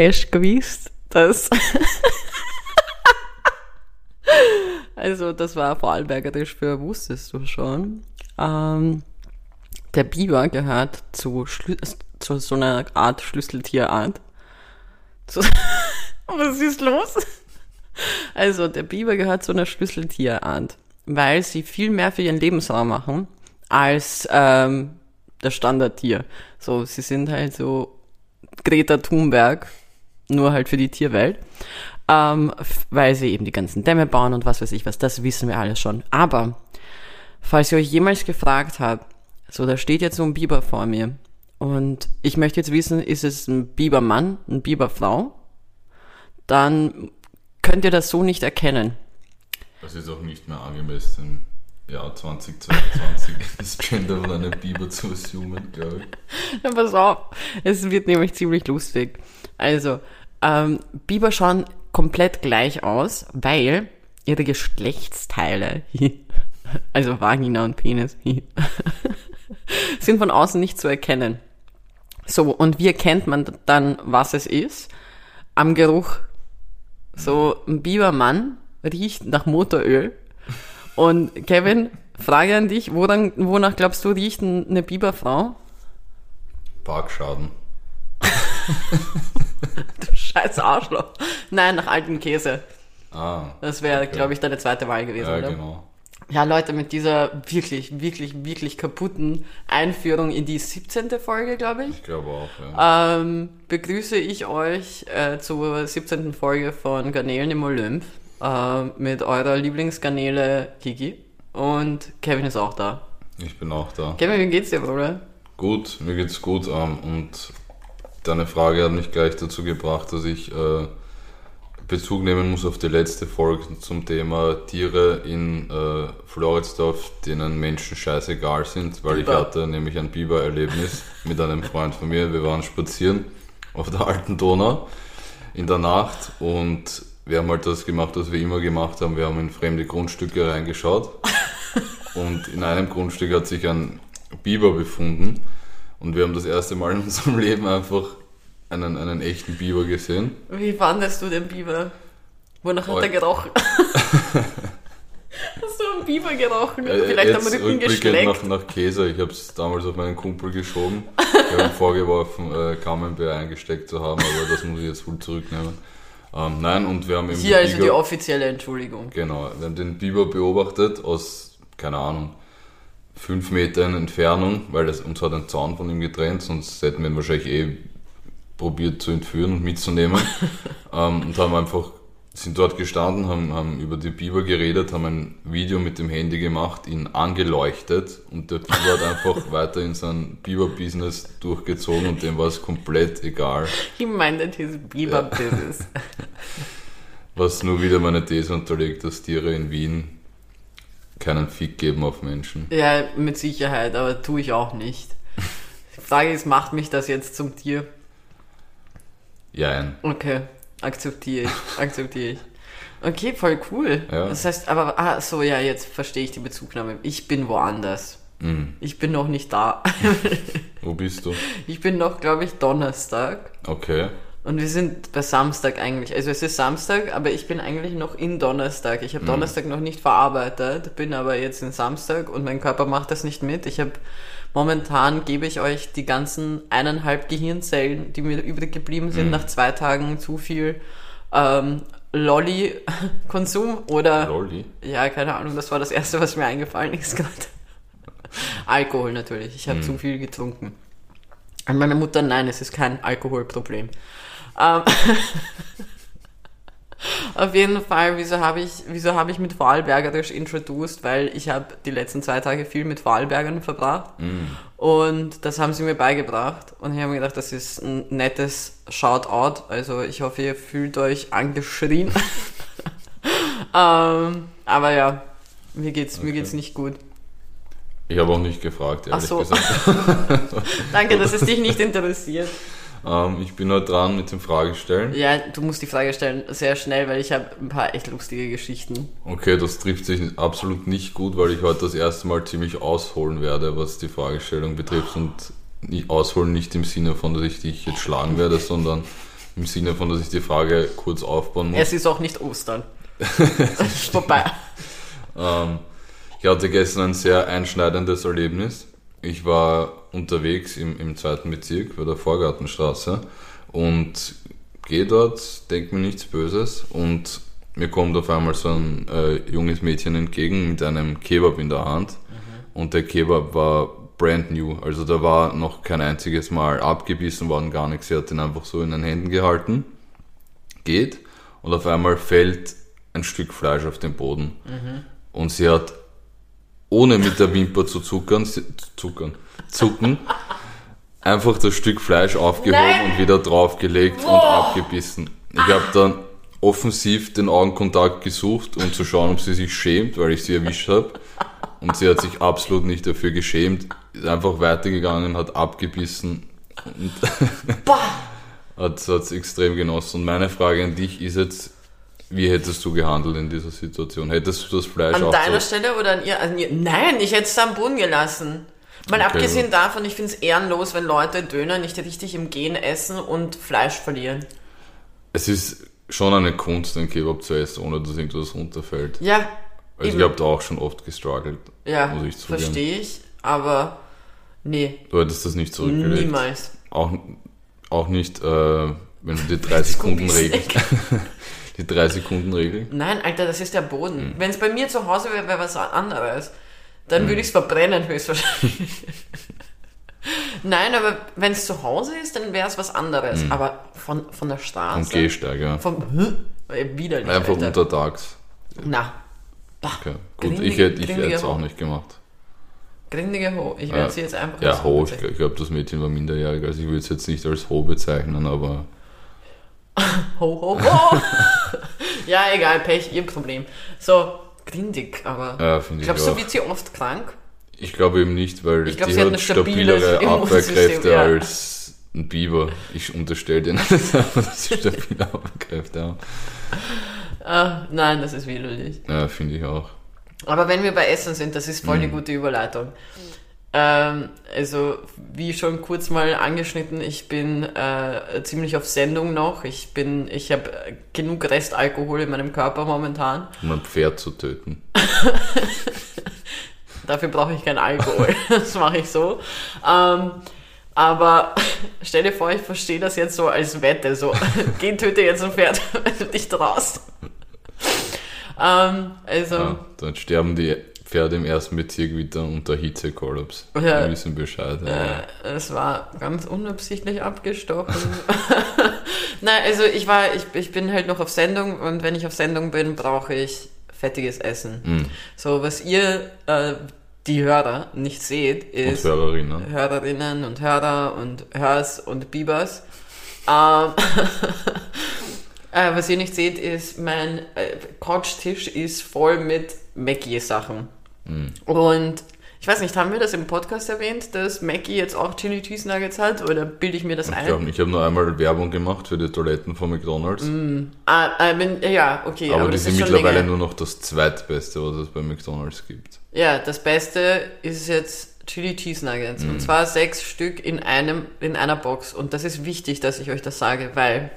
Hast du gewusst, dass... also, das war vorarlbergerisch für wusstest du schon. Ähm, der Biber gehört zu, Schlü zu so einer Art Schlüsseltierart. Zu Was ist los? Also, der Biber gehört zu einer Schlüsseltierart, weil sie viel mehr für ihren Lebensraum machen als ähm, das Standardtier. So, sie sind halt so Greta Thunberg, nur halt für die Tierwelt. Ähm, weil sie eben die ganzen Dämme bauen und was weiß ich was, das wissen wir alles schon. Aber, falls ihr euch jemals gefragt habt, so, da steht jetzt so ein Biber vor mir. Und ich möchte jetzt wissen, ist es ein Bibermann, ein Biberfrau? Dann könnt ihr das so nicht erkennen. Das ist auch nicht mehr angemessen Jahr 2022, das Gender von einem Biber zu assumen, glaube ich. Ja, pass auf, es wird nämlich ziemlich lustig. Also, ähm, Biber schauen komplett gleich aus, weil ihre Geschlechtsteile, also Vagina und Penis, sind von außen nicht zu erkennen. So, und wie erkennt man dann, was es ist? Am Geruch. So, ein Bibermann riecht nach Motoröl. Und Kevin, Frage an dich, woran, wonach glaubst du, riecht eine Biberfrau? Parkschaden. du scheiß Arschloch. Nein, nach altem Käse. Ah. Das wäre, okay. glaube ich, deine zweite Wahl gewesen, Ja, oder? genau. Ja, Leute, mit dieser wirklich, wirklich, wirklich kaputten Einführung in die 17. Folge, glaube ich, Ich glaube auch, ja. ähm, begrüße ich euch äh, zur 17. Folge von Garnelen im Olymp äh, mit eurer Lieblingsgarnele Kiki. Und Kevin ist auch da. Ich bin auch da. Kevin, wie geht's dir, Bruder? Gut, mir geht's gut. Ähm, und deine Frage hat mich gleich dazu gebracht, dass ich äh, Bezug nehmen muss auf die letzte Folge zum Thema Tiere in äh, Floridsdorf, denen Menschen scheißegal sind, weil ich Biber. hatte nämlich ein Biber-Erlebnis mit einem Freund von mir. Wir waren spazieren auf der alten Donau in der Nacht und wir haben halt das gemacht, was wir immer gemacht haben. Wir haben in fremde Grundstücke reingeschaut und in einem Grundstück hat sich ein Biber befunden und wir haben das erste Mal in unserem Leben einfach einen, einen echten Biber gesehen. Wie fandest du den Biber? Wonach hat Oh. er gerochen? Hast du einen Biber gerochen? Äh, Vielleicht am Rücken geschleckt? nach, nach Käse. Ich habe es damals auf meinen Kumpel geschoben. Ich habe ihm vorgeworfen, äh, Camembert eingesteckt zu haben, aber das muss ich jetzt wohl zurücknehmen. Ähm, nein, und wir haben eben Hier also Biber- die offizielle Entschuldigung. Genau, wir haben den Biber beobachtet aus, keine Ahnung, fünf Metern Entfernung, weil es, uns hat ein Zaun von ihm getrennt, sonst hätten wir ihn wahrscheinlich eh probiert zu entführen und mitzunehmen. ähm, und haben einfach, sind dort gestanden, haben, haben über die Biber geredet, haben ein Video mit dem Handy gemacht, ihn angeleuchtet und der Biber hat einfach weiter in sein Biber-Business durchgezogen und dem war es komplett egal. He minded his Biber business. Was nur wieder meine These unterlegt, dass Tiere in Wien keinen Fick geben auf Menschen. Ja, mit Sicherheit, aber tue ich auch nicht. Die Frage ist, macht mich das jetzt zum Tier? Jein. Okay, akzeptiere ich, akzeptiere ich. Okay, voll cool. Ja. Das heißt, aber, ah, so, ja, jetzt verstehe ich die Bezugnahme. Ich bin woanders. Mhm. Ich bin noch nicht da. Wo bist du? Ich bin noch, glaube ich, Donnerstag. Okay. Und wir sind bei Samstag eigentlich. Also es ist Samstag, aber ich bin eigentlich noch in Donnerstag. Ich habe Donnerstag noch nicht verarbeitet, bin aber jetzt in Samstag und mein Körper macht das nicht mit. Ich habe momentan gebe ich euch die ganzen eineinhalb Gehirnzellen, die mir übrig geblieben sind, nach zwei Tagen zu viel ähm, Lolli-Konsum oder Lolli. ja, keine Ahnung, das war das erste, was mir eingefallen ist gerade. Alkohol natürlich. Ich habe zu viel getrunken. An meine Mutter, nein, es ist kein Alkoholproblem. Ähm, auf jeden Fall, wieso habe ich, wieso habe ich mit Vorarlbergerisch introduced? Weil ich habe die letzten zwei Tage viel mit Vorarlbergern verbracht. Und das haben sie mir beigebracht. Und ich habe mir gedacht, das ist ein nettes Shoutout. Also ich hoffe, ihr fühlt euch angeschrien. ähm, aber ja, mir geht's, mir Okay. geht's nicht gut. Ich habe auch nicht gefragt, ehrlich Ach so. gesagt. Danke, dass es dich nicht interessiert. Ähm, ich bin heute dran mit dem Fragestellen. Ja, du musst die Frage stellen sehr schnell, weil ich habe ein paar echt lustige Geschichten. Okay, das trifft sich absolut nicht gut, weil ich heute das erste Mal ziemlich ausholen werde, was die Fragestellung betrifft. Und ausholen nicht im Sinne von, dass ich dich jetzt schlagen werde, sondern im Sinne von, dass ich die Frage kurz aufbauen muss. Es ist auch nicht Ostern. vorbei. Ähm, ich hatte gestern ein sehr einschneidendes Erlebnis. Ich war unterwegs im, im zweiten Bezirk bei der Vorgartenstraße und gehe dort, denke mir nichts Böses und mir kommt auf einmal so ein äh, junges Mädchen entgegen mit einem Kebab in der Hand und der Kebab war brand new, also da war noch kein einziges Mal abgebissen worden, gar nichts. Sie hat ihn einfach so in den Händen gehalten, geht und auf einmal fällt ein Stück Fleisch auf den Boden. Und sie hat ohne mit der Wimper zu zuckern, zu zuckern, zucken, einfach das Stück Fleisch aufgehoben Nein! und wieder draufgelegt und abgebissen. Ich habe dann offensiv den Augenkontakt gesucht, um zu schauen, ob sie sich schämt, weil ich sie erwischt habe. Und sie hat sich absolut nicht dafür geschämt, ist einfach weitergegangen, hat abgebissen und hat es extrem genossen. Und meine Frage an dich ist jetzt, wie hättest du gehandelt in dieser Situation? Hättest du das Fleisch An deiner so, Stelle oder an ihr? Ihr? Nein, ich hätte es am Boden gelassen. Mal Okay. abgesehen davon, ich finde es ehrenlos, wenn Leute Döner nicht richtig im Gehen essen und Fleisch verlieren. Es ist schon eine Kunst, einen Kebab zu essen, ohne dass irgendwas runterfällt. Ja, Also ich eben. habe da auch schon oft gestruggelt, ja, muss ich zugeben. verstehe ich, aber nee, Du hättest das nicht zurückgelegt. niemals. Auch, auch nicht, äh, wenn du die 3 Sekunden Regel, die 3 Sekunden Regel. Nein, Alter, das ist der Boden. Hm. Wenn es bei mir zu Hause wäre, wäre was anderes. Dann würde ich es verbrennen höchstwahrscheinlich. Nein, aber wenn es zu Hause ist, dann wäre es was anderes. Aber von, von der Straße. Und Gehsteig, ja. Vom äh, widerlich. Einfach Alter. untertags. Na, bah, Okay. Gut, Grindig- ich hätte ich es auch nicht gemacht. grindige Ho. Ich werde Ja. sie jetzt einfach Ja, Ho, ich, ich glaube, das Mädchen war minderjährig, also ich würde es jetzt nicht als Ho bezeichnen, aber Ho, ho, ho. ja, egal, Pech, ihr Problem. So, grindig, aber. ja, finde ich Glaubst du, auch. wird sie oft krank? Ich glaube eben nicht, weil Ich glaub, die sie hat stabilere Abwehrkräfte ja. als ein Biber. Ich unterstelle denen einfach, dass sie stabile Abwehrkräfte haben. Ah, nein, das ist widerlich. Ja, finde ich auch. Aber wenn wir bei Essen sind, das ist voll Mhm. die gute Überleitung. Ähm, also, wie schon kurz mal angeschnitten, ich bin äh, ziemlich auf Sendung noch. Ich bin, ich habe genug Restalkohol in meinem Körper momentan. Um ein Pferd zu töten. Dafür brauche ich keinen Alkohol. das mache ich so. Ähm, aber stell dir vor, ich verstehe das jetzt so als Wette. So, geh, töte jetzt ein Pferd, wenn du dich traust. Ähm, also, Ja, dann sterben die Pferde im ersten Bezirk wieder unter Hitzekollaps. Ja. Wir wissen Bescheid. Ja. Äh, es war ganz unabsichtlich abgestochen. Nein, also ich war, ich, ich bin halt noch auf Sendung und wenn ich auf Sendung bin, brauche ich fettiges Essen. Mhm. So, was ihr, äh, die Hörer, nicht seht, Und ist Hörerinnen. Hörerinnen und Hörer und Hörs und Bibers. Ähm, äh, was ihr nicht seht, ist, mein äh, Couchtisch ist voll mit Mackie-Sachen. Und ich weiß nicht, haben wir das im Podcast erwähnt, dass Mackie jetzt auch Chili Cheese Nuggets hat oder bilde ich mir das Ich ein? ich habe nur einmal Werbung gemacht für die Toiletten von McDonalds. Ah, äh, wenn, ja, okay. aber, die das sind mittlerweile länger. nur noch das zweitbeste, was es bei McDonalds gibt. Ja, das Beste ist jetzt Chili Cheese Nuggets. Mhm. Und zwar sechs Stück in einem, in einer Box. Und das ist wichtig, dass ich euch das sage, weil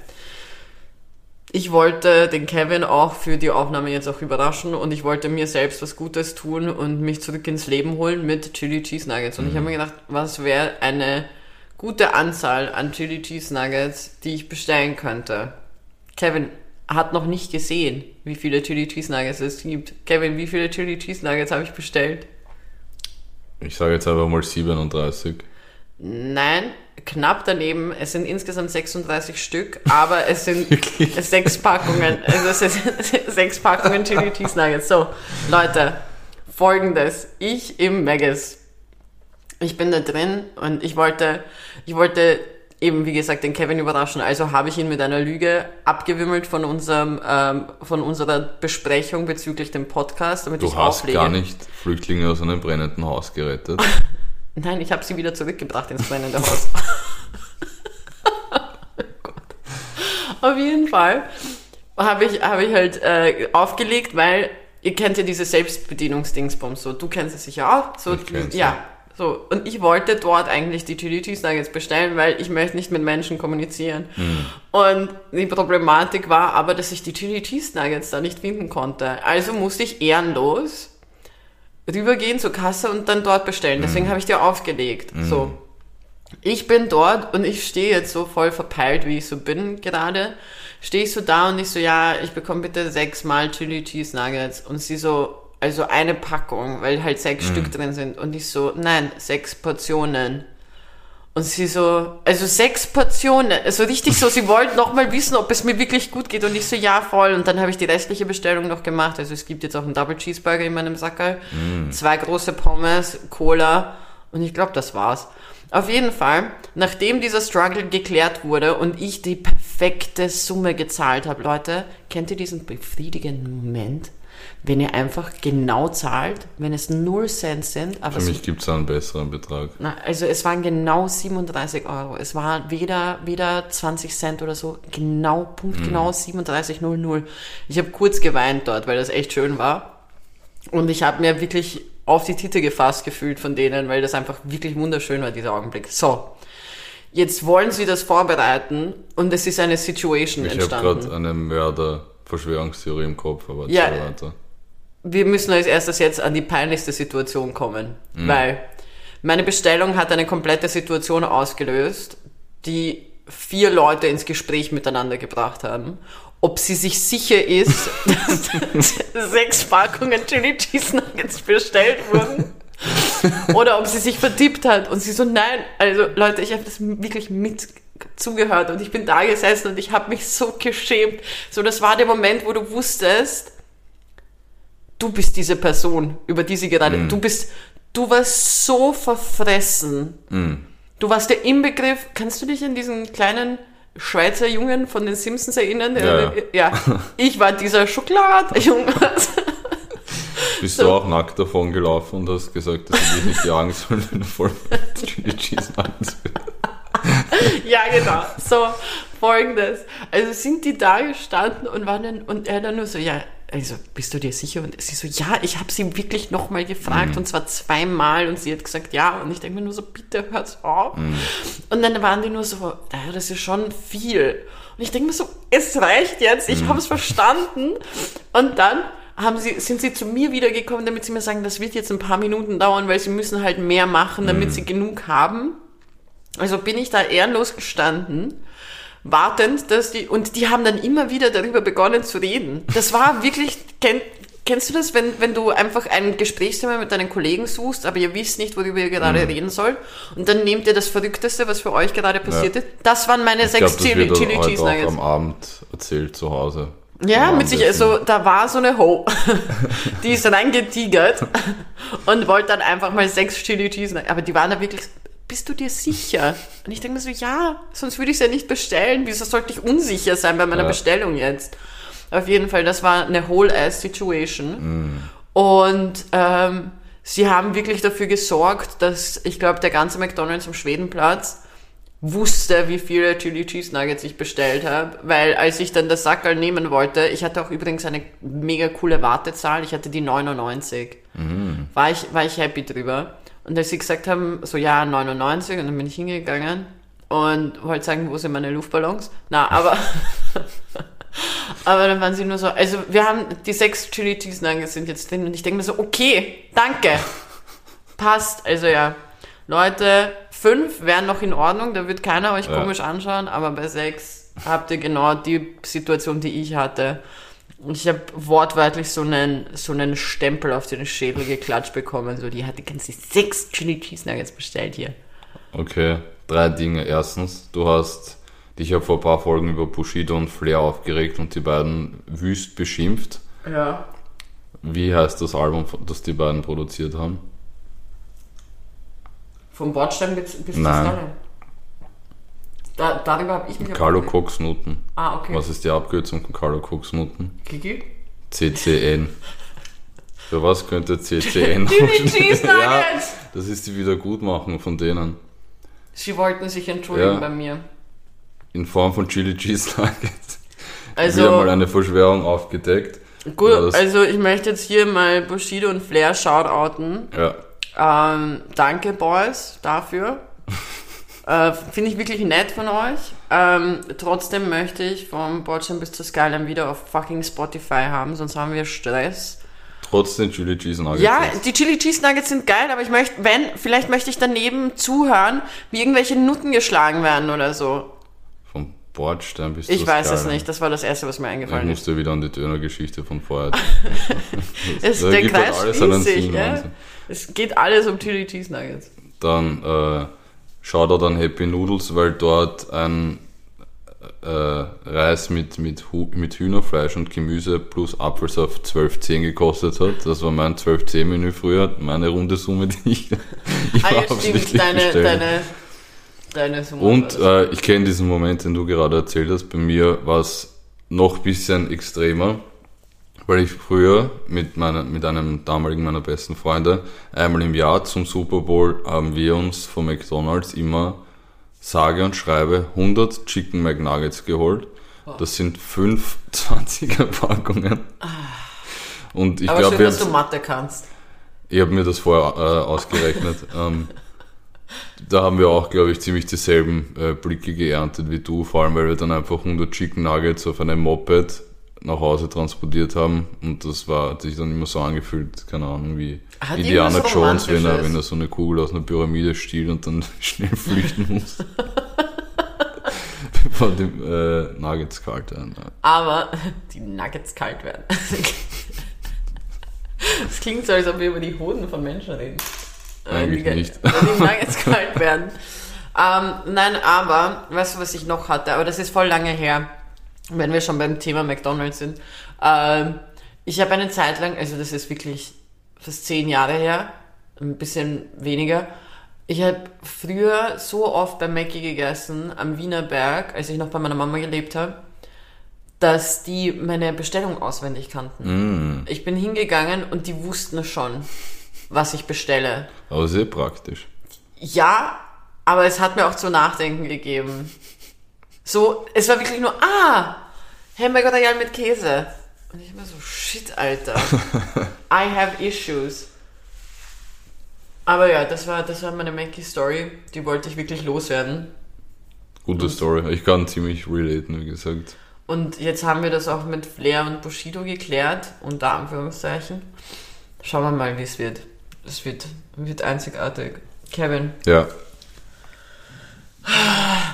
ich wollte den Kevin auch für die Aufnahme jetzt auch überraschen und ich wollte mir selbst was Gutes tun und mich zurück ins Leben holen mit Chili Cheese Nuggets. Und ich Mhm. habe mir gedacht, was wäre eine gute Anzahl an Chili Cheese Nuggets, die ich bestellen könnte. Kevin hat noch nicht gesehen, wie viele Chili Cheese Nuggets es gibt. Kevin, wie viele Chili Cheese Nuggets habe ich bestellt? Ich sage jetzt einfach mal 37. Nein, knapp daneben. Es sind insgesamt 36 Stück, aber es sind sechs Packungen. Also es sind sechs Packungen Chili Cheese Nuggets. So, Leute, folgendes. Ich im Megas. Ich bin da drin und ich wollte, ich wollte eben, wie gesagt, den Kevin überraschen. Also habe ich ihn mit einer Lüge abgewimmelt von unserem, ähm, von unserer Besprechung bezüglich dem Podcast, damit Du ich hast auflege. gar nicht Flüchtlinge aus einem brennenden Haus gerettet. Nein, ich habe sie wieder zurückgebracht ins brennende Haus. oh. Auf jeden Fall habe ich, hab ich halt äh, aufgelegt, weil ihr kennt ja diese Selbstbedienungsdingsbums. So, du kennst es sicher auch. So, Ich kenn's, ja. So, und ich wollte dort eigentlich die Chili Cheese Nuggets bestellen, weil ich möchte nicht mit Menschen kommunizieren. Und die Problematik war aber, dass ich die Chili Cheese Nuggets da nicht finden konnte. Also musste ich ehrenlos rübergehen zur Kasse und dann dort bestellen. Deswegen habe ich dir aufgelegt. So. Ich bin dort und ich stehe jetzt so voll verpeilt, wie ich so bin gerade. Stehe ich so da und ich so, ja, ich bekomme bitte sechsmal Chili Cheese Nuggets. Und sie so, also eine Packung, weil halt sechs Stück drin sind. Und ich so, nein, sechs Portionen. Und sie so, also sechs Portionen, also richtig so, sie wollten noch mal wissen, ob es mir wirklich gut geht. Und ich so, ja, voll. Und dann habe ich die restliche Bestellung noch gemacht. Also es gibt jetzt auch einen Double Cheeseburger in meinem Sackerl, zwei große Pommes, Cola und ich glaube, das war's. Auf jeden Fall, nachdem dieser Struggle geklärt wurde und ich die perfekte Summe gezahlt habe, Leute, kennt ihr diesen befriedigenden Moment, wenn ihr einfach genau zahlt, wenn es 0 Cent sind, aber Für mich gibt es einen besseren Betrag. na, also es waren genau 37 Euro. Es war weder, weder 20 Cent oder so. Genau, Punkt genau 37,00. Ich habe kurz geweint dort, weil das echt schön war. Und ich habe mir wirklich auf die Titel gefasst gefühlt von denen, weil das einfach wirklich wunderschön war, dieser Augenblick. So, jetzt wollen sie das vorbereiten und es ist eine Situation Ich habe entstanden. gerade eine Mörder-Verschwörungstheorie im Kopf, aber Ja. weiter. Wir müssen als erstes jetzt an die peinlichste Situation kommen, Mhm. weil meine Bestellung hat eine komplette Situation ausgelöst, die vier Leute ins Gespräch miteinander gebracht haben, ob sie sich sicher ist, dass sechs Packungen Chili Cheese Nuggets bestellt wurden. Oder ob sie sich vertippt hat und sie so, nein, also Leute, ich habe das wirklich mit zugehört und ich bin da gesessen und ich habe mich so geschämt. So, das war der Moment, wo du wusstest, du bist diese Person, über die sie gerade, du bist, du warst so verfressen. Du warst der Inbegriff, kannst du dich an diesen kleinen Schweizer Jungen von den Simpsons erinnern? Ja, ja. ich war dieser Schokoladjunge. Bist So. du auch nackt davon gelaufen und hast gesagt, dass ich dich nicht jagen soll, wenn du voll mit Chili Cheese ja, genau. So, folgendes. Also sind die da gestanden und waren dann, und er dann nur so, ja, also bist du dir sicher? Und sie so, ja, ich habe sie wirklich nochmal gefragt und zwar zweimal und sie hat gesagt, ja. Und ich denke mir nur so, bitte hört's auf. Und dann waren die nur so, ja, das ist schon viel. Und ich denke mir so, es reicht jetzt, ich habe es verstanden. Und dann haben sie, sind sie zu mir wiedergekommen, damit sie mir sagen, das wird jetzt ein paar Minuten dauern, weil sie müssen halt mehr machen, damit sie genug haben. Also bin ich da ehrenlos gestanden, wartend, dass die, und die haben dann immer wieder darüber begonnen zu reden. Das war wirklich, kenn, kennst du das, wenn, wenn du einfach ein Gesprächsthema mit deinen Kollegen suchst, aber ihr wisst nicht, worüber ihr gerade reden sollt, und dann nehmt ihr das Verrückteste, was für euch gerade passiert ist. Das waren meine Ich sechs das Chili, Chili Cheese Nuggets. am Abend erzählt zu Hause. Ja, mit sich, also da war so eine Ho, die ist reingetigert und wollte dann einfach mal sechs Chili Cheese, aber die waren da wirklich, bist du dir sicher? Und ich denke mir so, ja, sonst würde ich es ja nicht bestellen. Wieso sollte ich unsicher sein bei meiner Ja. Bestellung jetzt? Auf jeden Fall, das war eine Whole-Ass-Situation. Mm. Und ähm, sie haben wirklich dafür gesorgt, dass, ich glaube, der ganze McDonalds am Schwedenplatz wusste, wie viele Chili Cheese Nuggets ich bestellt habe, weil als ich dann das Sackerl nehmen wollte, ich hatte auch übrigens eine mega coole Wartezahl, ich hatte die 99. War, ich, war ich happy drüber. Und als sie gesagt haben, so ja, 99, und dann bin ich hingegangen und wollte sagen, wo sind meine Luftballons? Na, aber aber dann waren sie nur so, also wir haben die sechs Chili Cheese Nuggets sind jetzt drin und ich denke mir so, okay, danke. Passt. Also ja, Leute, fünf wären noch in Ordnung, da wird keiner euch Ja. komisch anschauen, aber bei sechs habt ihr genau die Situation, die ich hatte. Und ich habe wortwörtlich so einen, so einen Stempel auf den Schädel geklatscht bekommen. So, die hatte ganze sechs Chili Cheese Nuggets bestellt hier. Okay, drei Dinge. Erstens, du hast dich ja vor ein paar Folgen über Bushido und Flair aufgeregt und die beiden wüst beschimpft. Ja. Wie heißt das Album, das die beiden produziert haben? Vom Bordstein bis, bis zur Nein. Skalle. Da, darüber habe ich mich Carlo. Cox Nuten. Ah, okay. Was ist die Abkürzung von Carlo Cox Nuten? Kiki? CCN. Für was könnte CCN Chili Cheese Ja, Nuggets! das ist die Wiedergutmachung von denen. Sie wollten sich entschuldigen Ja. bei mir. In Form von Chili Cheese Nuggets. Also, Wieder mal eine Verschwörung aufgedeckt. gut, also ich möchte jetzt hier mal Bushido und Flair shoutouten. Ja, Ähm, danke, Boys, dafür. Äh, Finde ich wirklich nett von euch. Ähm, trotzdem möchte ich vom Bordstein bis zur Skyline wieder auf fucking Spotify haben, sonst haben wir Stress. Trotz den Chili Cheese Nuggets. Ja, die Chili Cheese Nuggets sind geil, aber ich möchte, wenn, vielleicht möchte ich daneben zuhören, wie irgendwelche Nutten geschlagen werden oder so. Vom Bordstein bis Ich zur weiß es nicht, das war das Erste, was mir Ich eingefallen ist. musste wieder an die Dönergeschichte von vorher. Es, der Kreis schließt sich, ja? Es geht alles um Chili Cheese Nuggets. Dann äh, Shoutout an Happy Noodles, weil dort ein äh, Reis mit, mit, mit Hühnerfleisch und Gemüse plus Apfelsaft 12,10 gekostet hat. Das war mein 12,10-Menü früher, meine runde Summe, die ich, ich Ah ja, stimmt, deine, bestellt deine, deine Summe. Und äh, ich kenne diesen Moment, den du gerade erzählt hast. Bei mir war es noch ein bisschen extremer, weil ich früher mit, meiner, mit einem damaligen meiner besten Freunde einmal im Jahr zum Super Bowl haben wir uns von McDonalds immer sage und schreibe 100 Chicken McNuggets geholt. Das sind fünf 20er Packungen. Und ich glaube, dass du Mathe kannst. ich habe mir das vorher äh, ausgerechnet. ähm, da haben wir auch, glaube ich, ziemlich dieselben äh, Blicke geerntet wie du, vor allem weil wir dann einfach 100 Chicken Nuggets auf einem Moped nach Hause transportiert haben und das war hat sich dann immer so angefühlt, keine Ahnung, wie Hat Indiana Jones, wenn er, wenn er so eine Kugel aus einer Pyramide stiehlt und dann schnell flüchten muss. Bevor die äh, Nuggets kalt werden. Aber die Nuggets kalt werden. Es klingt so, als ob wir über die Hoden von Menschen reden. Eigentlich die, nicht. Wenn die Nuggets kalt werden. Ähm, nein, aber, weißt du, was ich noch hatte? Aber das ist voll lange her, wenn wir schon beim Thema McDonalds sind. Ähm, ich habe eine Zeit lang, also das ist wirklich fast zehn Jahre her, ein bisschen weniger. Ich habe früher so oft bei Mackie gegessen, am Wiener Berg, als ich noch bei meiner Mama gelebt habe, dass die meine Bestellung auswendig kannten. Ich bin hingegangen und die wussten schon, was ich bestelle. Aber sehr praktisch. Ja, aber es hat mir auch zu nachdenken gegeben. So, es war wirklich nur, ah, Hamburger Royal mit Käse. Und ich war so, shit, Alter. I have issues. Aber ja, das war, das war meine Mackie-Story. Die wollte ich wirklich loswerden. Gute Story. Ich kann ziemlich relaten, wie gesagt. Und jetzt haben wir das auch mit Flair und Bushido geklärt, unter Anführungszeichen. Schauen wir mal, wie es wird. Es wird, wird einzigartig. Kevin, Ja, mi-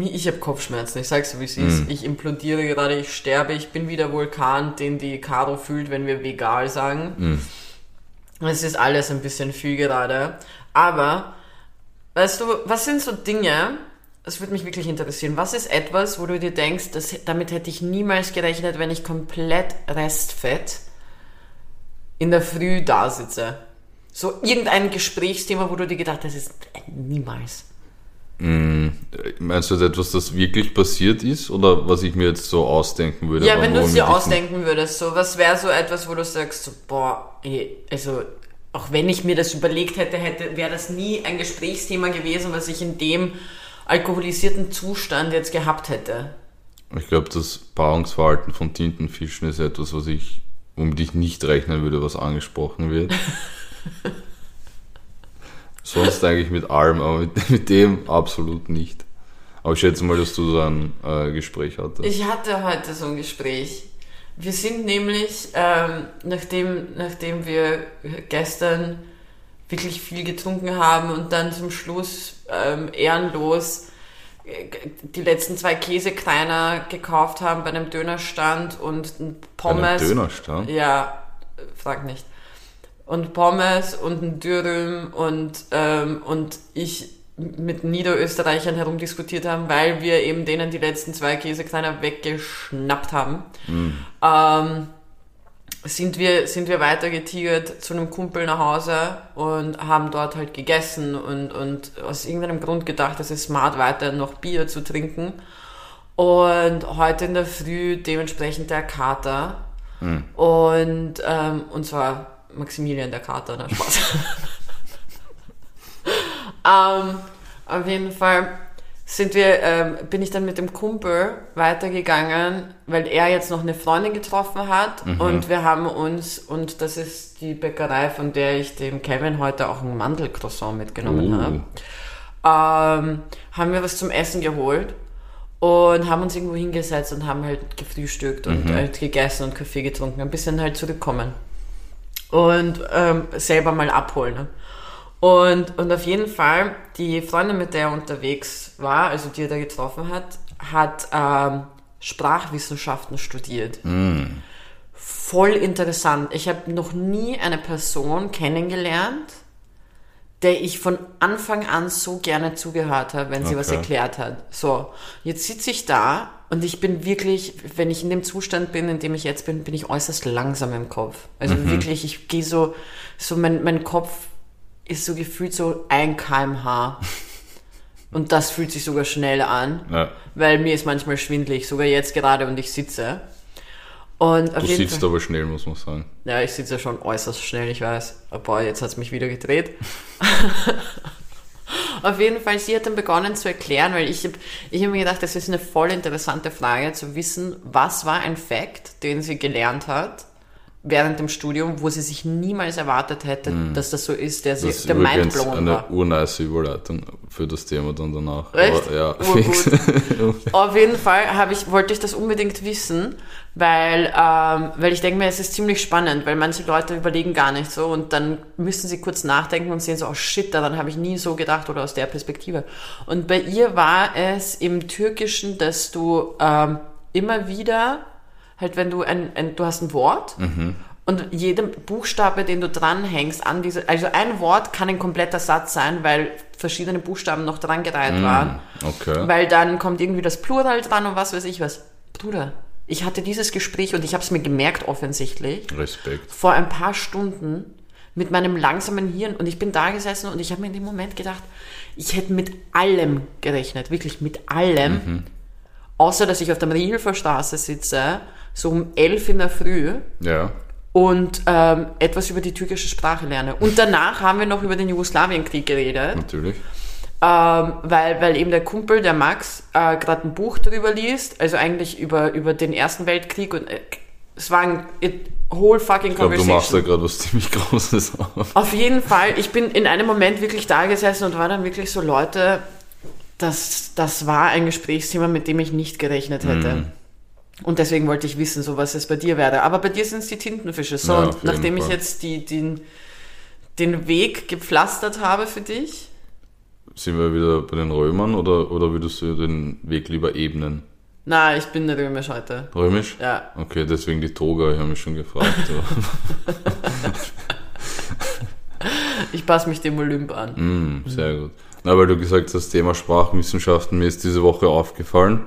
ich habe Kopfschmerzen, ich sag's so wie es ist. Ich implodiere gerade, ich sterbe, ich bin wie der Vulkan, den die Caro fühlt, wenn wir vegal sagen. Es ist alles ein bisschen viel gerade. Aber, weißt du, was sind so Dinge, das würde mich wirklich interessieren. Was ist etwas, wo du dir denkst, das, damit hätte ich niemals gerechnet, wenn ich komplett restfett in der Früh da sitze? So irgendein Gesprächsthema, wo du dir gedacht hast, das ist äh, niemals. Meinst du jetzt etwas, das wirklich passiert ist oder was ich mir jetzt so ausdenken würde? Ja, wenn du es dir ausdenken würdest, so, was wäre so etwas, wo du sagst, so, boah, ey, also, auch wenn ich mir das überlegt hätte, hätte wäre das nie ein Gesprächsthema gewesen, was ich in dem alkoholisierten Zustand jetzt gehabt hätte. Ich glaube, das Paarungsverhalten von Tintenfischen ist etwas, was ich, womit ich nicht rechnen würde, was angesprochen wird. Sonst eigentlich mit allem, aber mit, mit dem absolut nicht. Aber ich schätze mal, dass du so ein äh, Gespräch hattest. Ich hatte heute so ein Gespräch. Wir sind nämlich, ähm, nachdem, nachdem wir gestern wirklich viel getrunken haben und dann zum Schluss ähm, ehrenlos äh, die letzten zwei Käsekreiner gekauft haben bei einem Dönerstand und ein Bei einem Pommes. Dönerstand? Ja, äh, frag nicht. Und Pommes und ein Dürüm und, ähm, und ich mit Niederösterreichern herumdiskutiert haben, weil wir eben denen die letzten zwei Käsekreiner weggeschnappt haben. Ähm, sind wir, sind wir weiter getigert zu einem Kumpel nach Hause und haben dort halt gegessen und, und aus irgendeinem Grund gedacht, es ist smart, weiter noch Bier zu trinken. Und heute in der Früh dementsprechend der Kater. Und, ähm, und zwar Maximilian der Kater, na Spaß. ähm, auf jeden Fall sind wir, ähm, bin ich dann mit dem Kumpel weitergegangen, weil er jetzt noch eine Freundin getroffen hat und wir haben uns, und das ist die Bäckerei, von der ich dem Kevin heute auch ein Mandelcroissant mitgenommen Oh. habe, ähm, haben wir was zum Essen geholt und haben uns irgendwo hingesetzt und haben halt gefrühstückt und halt gegessen und Kaffee getrunken, ein bisschen halt zurückkommen und ähm, selber mal abholen. Ne? Und, und auf jeden Fall, die Freundin, mit der er unterwegs war, also die er da getroffen hat, hat ähm, Sprachwissenschaften studiert. Voll interessant. Ich habe noch nie eine Person kennengelernt, der ich von Anfang an so gerne zugehört habe, wenn sie was Okay. erklärt hat. So, jetzt sitze ich da und ich bin wirklich, wenn ich in dem Zustand bin, in dem ich jetzt bin, bin ich äußerst langsam im Kopf. Also wirklich, ich gehe so, so mein, mein Kopf ist so gefühlt so ein kmh. Und das fühlt sich sogar schnell an, Ja. weil mir ist manchmal schwindlig, sogar jetzt gerade und ich sitze. Und Du sitzt Fall, aber schnell, muss man sagen. ja, ich sitze schon äußerst schnell, ich weiß. Aber jetzt hat's mich wieder gedreht. Auf jeden Fall, sie hat dann begonnen zu erklären, weil ich habe ich hab mir gedacht, das ist eine voll interessante Frage zu wissen, was war ein Fact, den sie gelernt hat während dem Studium, wo sie sich niemals erwartet hätte, dass das so ist, der, sie, Mhm. Das ist der mindblown eine war. urnice Überleitung für das Thema dann danach. Echt? Aber, ja, Urgut. fix. Auf jeden Fall habe ich, wollte ich das unbedingt wissen, weil, ähm, weil ich denke mir, es ist ziemlich spannend, weil manche Leute überlegen gar nicht so und dann müssen sie kurz nachdenken und sehen so, oh shit, daran habe ich nie so gedacht oder aus der Perspektive. Und bei ihr war es im Türkischen, dass du ähm, immer wieder, halt wenn du ein, ein du hast ein Wort und jedem Buchstabe, den du dranhängst an diese, also ein Wort kann ein kompletter Satz sein, weil verschiedene Buchstaben noch dran gereiht waren. Okay. Weil dann kommt irgendwie das Plural dran und was weiß ich was. Bruder, ich hatte dieses Gespräch und ich habe es mir gemerkt offensichtlich Respekt. vor ein paar Stunden mit meinem langsamen Hirn und ich bin da gesessen und ich habe mir in dem Moment gedacht, ich hätte mit allem gerechnet, wirklich mit allem, außer dass ich auf der Mariehilfer Straße sitze, so um elf in der Früh Ja. und ähm, etwas über die türkische Sprache lerne. Und danach haben wir noch über den Jugoslawienkrieg geredet. Natürlich. Ähm, weil, weil eben der Kumpel, der Max, äh, gerade ein Buch darüber liest, also eigentlich über, über den Ersten Weltkrieg und äh, es war ein whole fucking Ich glaube, du machst da conversation. gerade was ziemlich Großes auf. Auf jeden Fall, ich bin in einem Moment wirklich da gesessen und war dann wirklich so, Leute, das, das war ein Gesprächsthema, mit dem ich nicht gerechnet hätte. Mhm. Und deswegen wollte ich wissen, so was es bei dir wäre. Aber bei dir sind es die Tintenfische. So, Ja, und nachdem ich jetzt die, den, den Weg gepflastert habe für dich, Sind wir wieder bei den Römern oder, oder würdest du den Weg lieber ebnen? na, ich bin römisch heute. Römisch? Ja, Okay, deswegen die Toga, ich habe mich schon gefragt. ich passe mich dem Olymp an. mm, sehr gut. Na, weil du gesagt hast, Thema Sprachwissenschaften, mir ist diese Woche aufgefallen.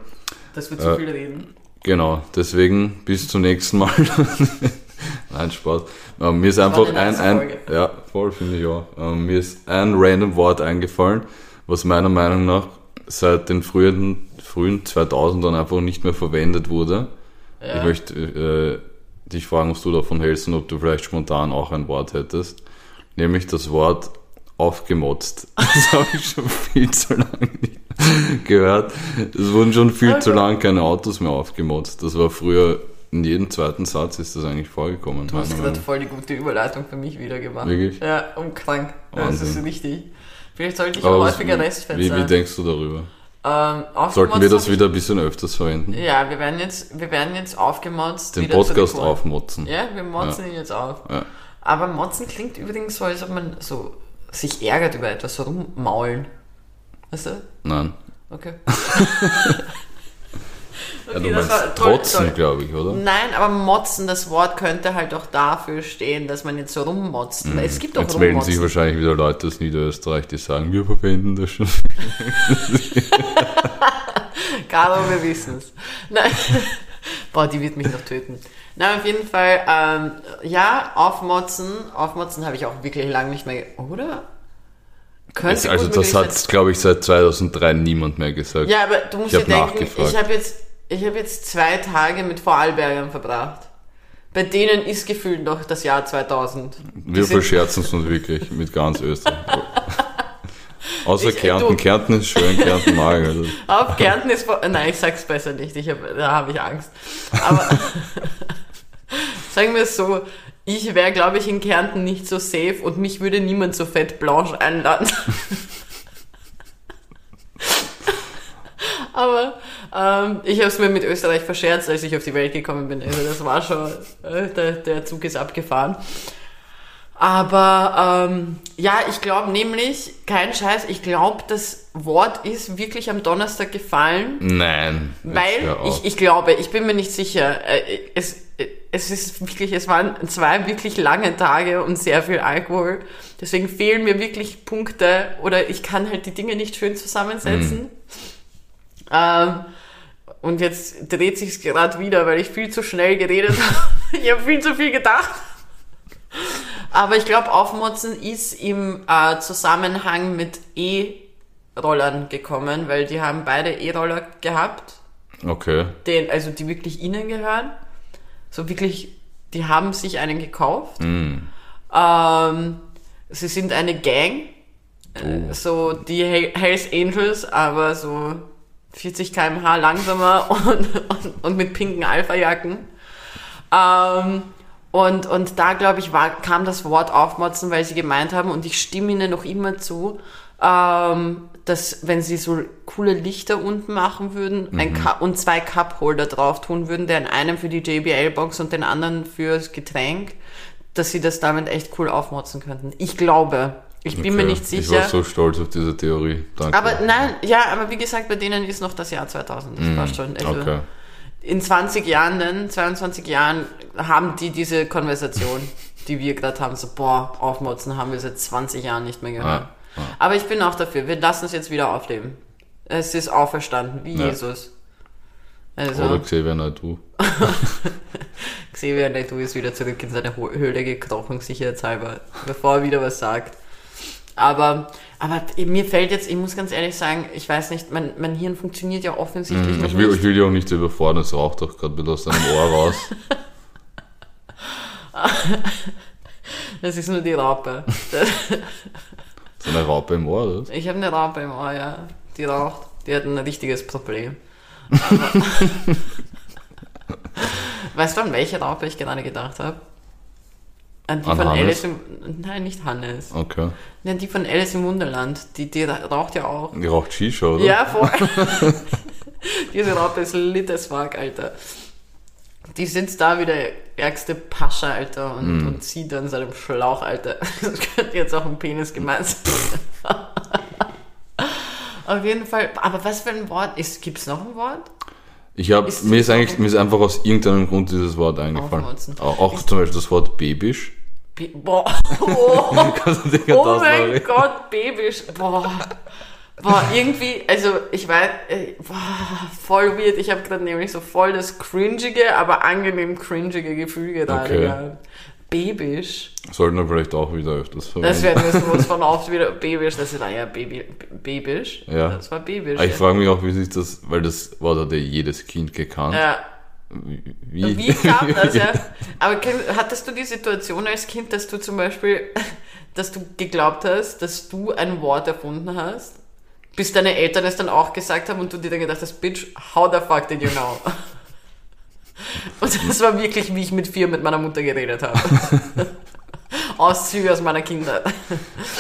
Dass wir zu viel reden. Genau, deswegen bis zum nächsten Mal. Nein, Spaß. Ähm, mir ist einfach ein, ein Folge. ja, voll finde ich auch. Ähm, mir ist ein random Wort eingefallen, was meiner Meinung nach seit den frühen, frühen 2000ern einfach nicht mehr verwendet wurde. Ja. Ich möchte äh, dich fragen, was du davon hältst und ob du vielleicht spontan auch ein Wort hättest. Nämlich das Wort aufgemotzt. Das habe ich schon viel zu lange gehört. Es wurden schon viel zu Okay. lange keine Autos mehr aufgemotzt. Das war früher in jedem zweiten Satz ist das eigentlich vorgekommen. Du hast gerade voll die gute Überleitung für mich wieder gemacht. Wirklich? Ja, und krank. Ja, das ist richtig. Vielleicht sollte ich auch häufiger Restfett wie, wie denkst du darüber? Ähm, Sollten wir das wieder ein bisschen öfters verwenden? Ja, wir werden jetzt, wir werden jetzt aufgemotzt. Den Podcast aufmotzen. Ja, wir motzen ihn jetzt auf. Ja. Aber motzen klingt übrigens so, als ob man so sich ärgert über etwas, rummaulen. Weißt du? Nein. Okay. Ja, Okay, du das meinst trotzen, glaube ich, oder? Nein, aber motzen, das Wort könnte halt auch dafür stehen, dass man jetzt so rummotzt. Es gibt Mhm. Jetzt melden sich wahrscheinlich wieder Leute aus Niederösterreich, die sagen, wir verwenden das schon. Caro, wir wissen es. Nein. Boah, die wird mich noch töten. Nein, auf jeden Fall, ähm, ja, aufmotzen. Aufmotzen habe ich auch wirklich lange nicht mehr, oder? Könnte also das hat, glaube ich, seit 2003 niemand mehr gesagt. Ja, aber du musst Ich dir hab denken, nachgefragt. ich habe jetzt, ich habe jetzt zwei Tage mit Vorarlbergern verbracht. Bei denen ist gefühlt noch das Jahr 2000. Die wir verscherzen es uns wirklich mit ganz Österreich. Außer Ich- Kärnten. du- Kärnten ist schön, Kärnten mag. Also, Auf Kärnten ist nein, ich sag's besser nicht, ich hab, da habe ich Angst. Aber sagen wir es so, ich wäre, glaube ich, in Kärnten nicht so safe und mich würde niemand so fett blanche einladen. Aber ähm, ich habe es mir mit Österreich verscherzt, als ich auf die Welt gekommen bin. Also das war schon, äh, der, der Zug ist abgefahren. Aber ähm, ja, ich glaube nämlich, kein Scheiß, ich glaube, das Wort ist wirklich am Donnerstag gefallen, nein. weil ich, ich glaube, ich bin mir nicht sicher. Äh, Es, es ist wirklich, es waren zwei wirklich lange Tage und sehr viel Alkohol. Deswegen fehlen mir wirklich Punkte oder ich kann halt die Dinge nicht schön zusammensetzen. Ähm, und jetzt dreht sich's gerade wieder, weil ich viel zu schnell geredet habe. Ich habe viel zu viel gedacht. Aber ich glaube, Aufmotzen ist im äh, Zusammenhang mit E-Rollern gekommen, weil die haben beide E-Roller gehabt, Okay. den, also die wirklich ihnen gehören. So wirklich, die haben sich einen gekauft. Mm. Ähm, sie sind eine Gang, Oh. äh, so die Hel- Hells Angels, aber so 40 km/h langsamer und, und, und mit pinken Alpha-Jacken. Ähm, und, und da, glaube ich, war, kam das Wort aufmotzen, weil sie gemeint haben, und ich stimme ihnen noch immer zu, ähm, dass wenn sie so coole Lichter unten machen würden ein Cup, und zwei Cup-Holder drauf tun würden, der in einem für die JBL-Box und den anderen fürs Getränk, dass sie das damit echt cool aufmotzen könnten. Ich glaube. Ich bin mir Okay. nicht Ich sicher. war so stolz auf diese Theorie. Danke. aber nein, ja, aber wie gesagt, bei denen ist noch das Jahr 2000. Das war schon. Also okay. In 20 Jahren, dann, 22 Jahren, haben die diese Konversation, die wir gerade haben, so, boah, aufmotzen haben wir seit 20 Jahren nicht mehr gehört. Ja, ja. Aber ich bin auch dafür, wir lassen es jetzt wieder aufleben. Es ist auferstanden, wie Ja. Jesus. Also, Oder Xavier Naidoo. Xavier Naidoo ist wieder zurück in seine Höhle gekrochen, sicherheitshalber, bevor er wieder was sagt. Aber, aber mir fällt jetzt, ich muss ganz ehrlich sagen, ich weiß nicht, mein, mein Hirn funktioniert ja offensichtlich Hm, Ich will, nicht. ich will dich auch nicht überfordern, es raucht doch gerade wieder aus deinem Ohr raus. Das ist nur die Raupe. Das- So eine Raupe im Ohr, oder? Ich habe eine Raupe im Ohr, ja. Die raucht. Die hat ein richtiges Problem. Weißt du, an welche Raupe ich gerade gedacht habe? An die An von Hannes? Alice im... Nein, nicht Hannes. Okay. Nein, die von Alice im Wunderland. Die, die raucht ja auch. Die raucht Shisha, oder? Ja, voll. Diese Raupe ist lit as fuck, Alter. Die sitzt da wie der ärgste Pascha, Alter, und, Mhm. und zieht an seinem Schlauch, Alter. Das könnte jetzt auch ein Penis gemeint sein. Auf jeden Fall, aber was für ein Wort ist, gibt's noch ein Wort? Ich hab, Ist- mir ist eigentlich, mir ist einfach aus irgendeinem Grund dieses Wort eingefallen. Auch, auch zum Beispiel das Wort babisch. Bi- Boah, oh, oh mein? Gott, Babysch, boah. Boah, irgendwie, also ich weiß, äh, boah, voll weird. Ich habe gerade nämlich so voll das cringige, aber angenehm cringige Gefühl gerade Okay. gehabt. Sollten wir vielleicht auch wieder öfters verwenden. Das werden wir sowas von oft wieder. Babysch, das war ja Baby, Babysch. Ja. Das war Babysch. Aber ich ja. frage mich auch, wie sich das, weil das hat ja jedes Kind gekannt. ja. Wie? Wie kam das, ja? Aber hattest du die Situation als Kind, dass du zum Beispiel, dass du geglaubt hast, dass du ein Wort erfunden hast, bis deine Eltern es dann auch gesagt haben und du dir dann gedacht hast, Bitch, how the fuck did you know? Und das war wirklich, wie ich mit vier mit meiner Mutter geredet habe. Auszüge aus meiner Kindheit.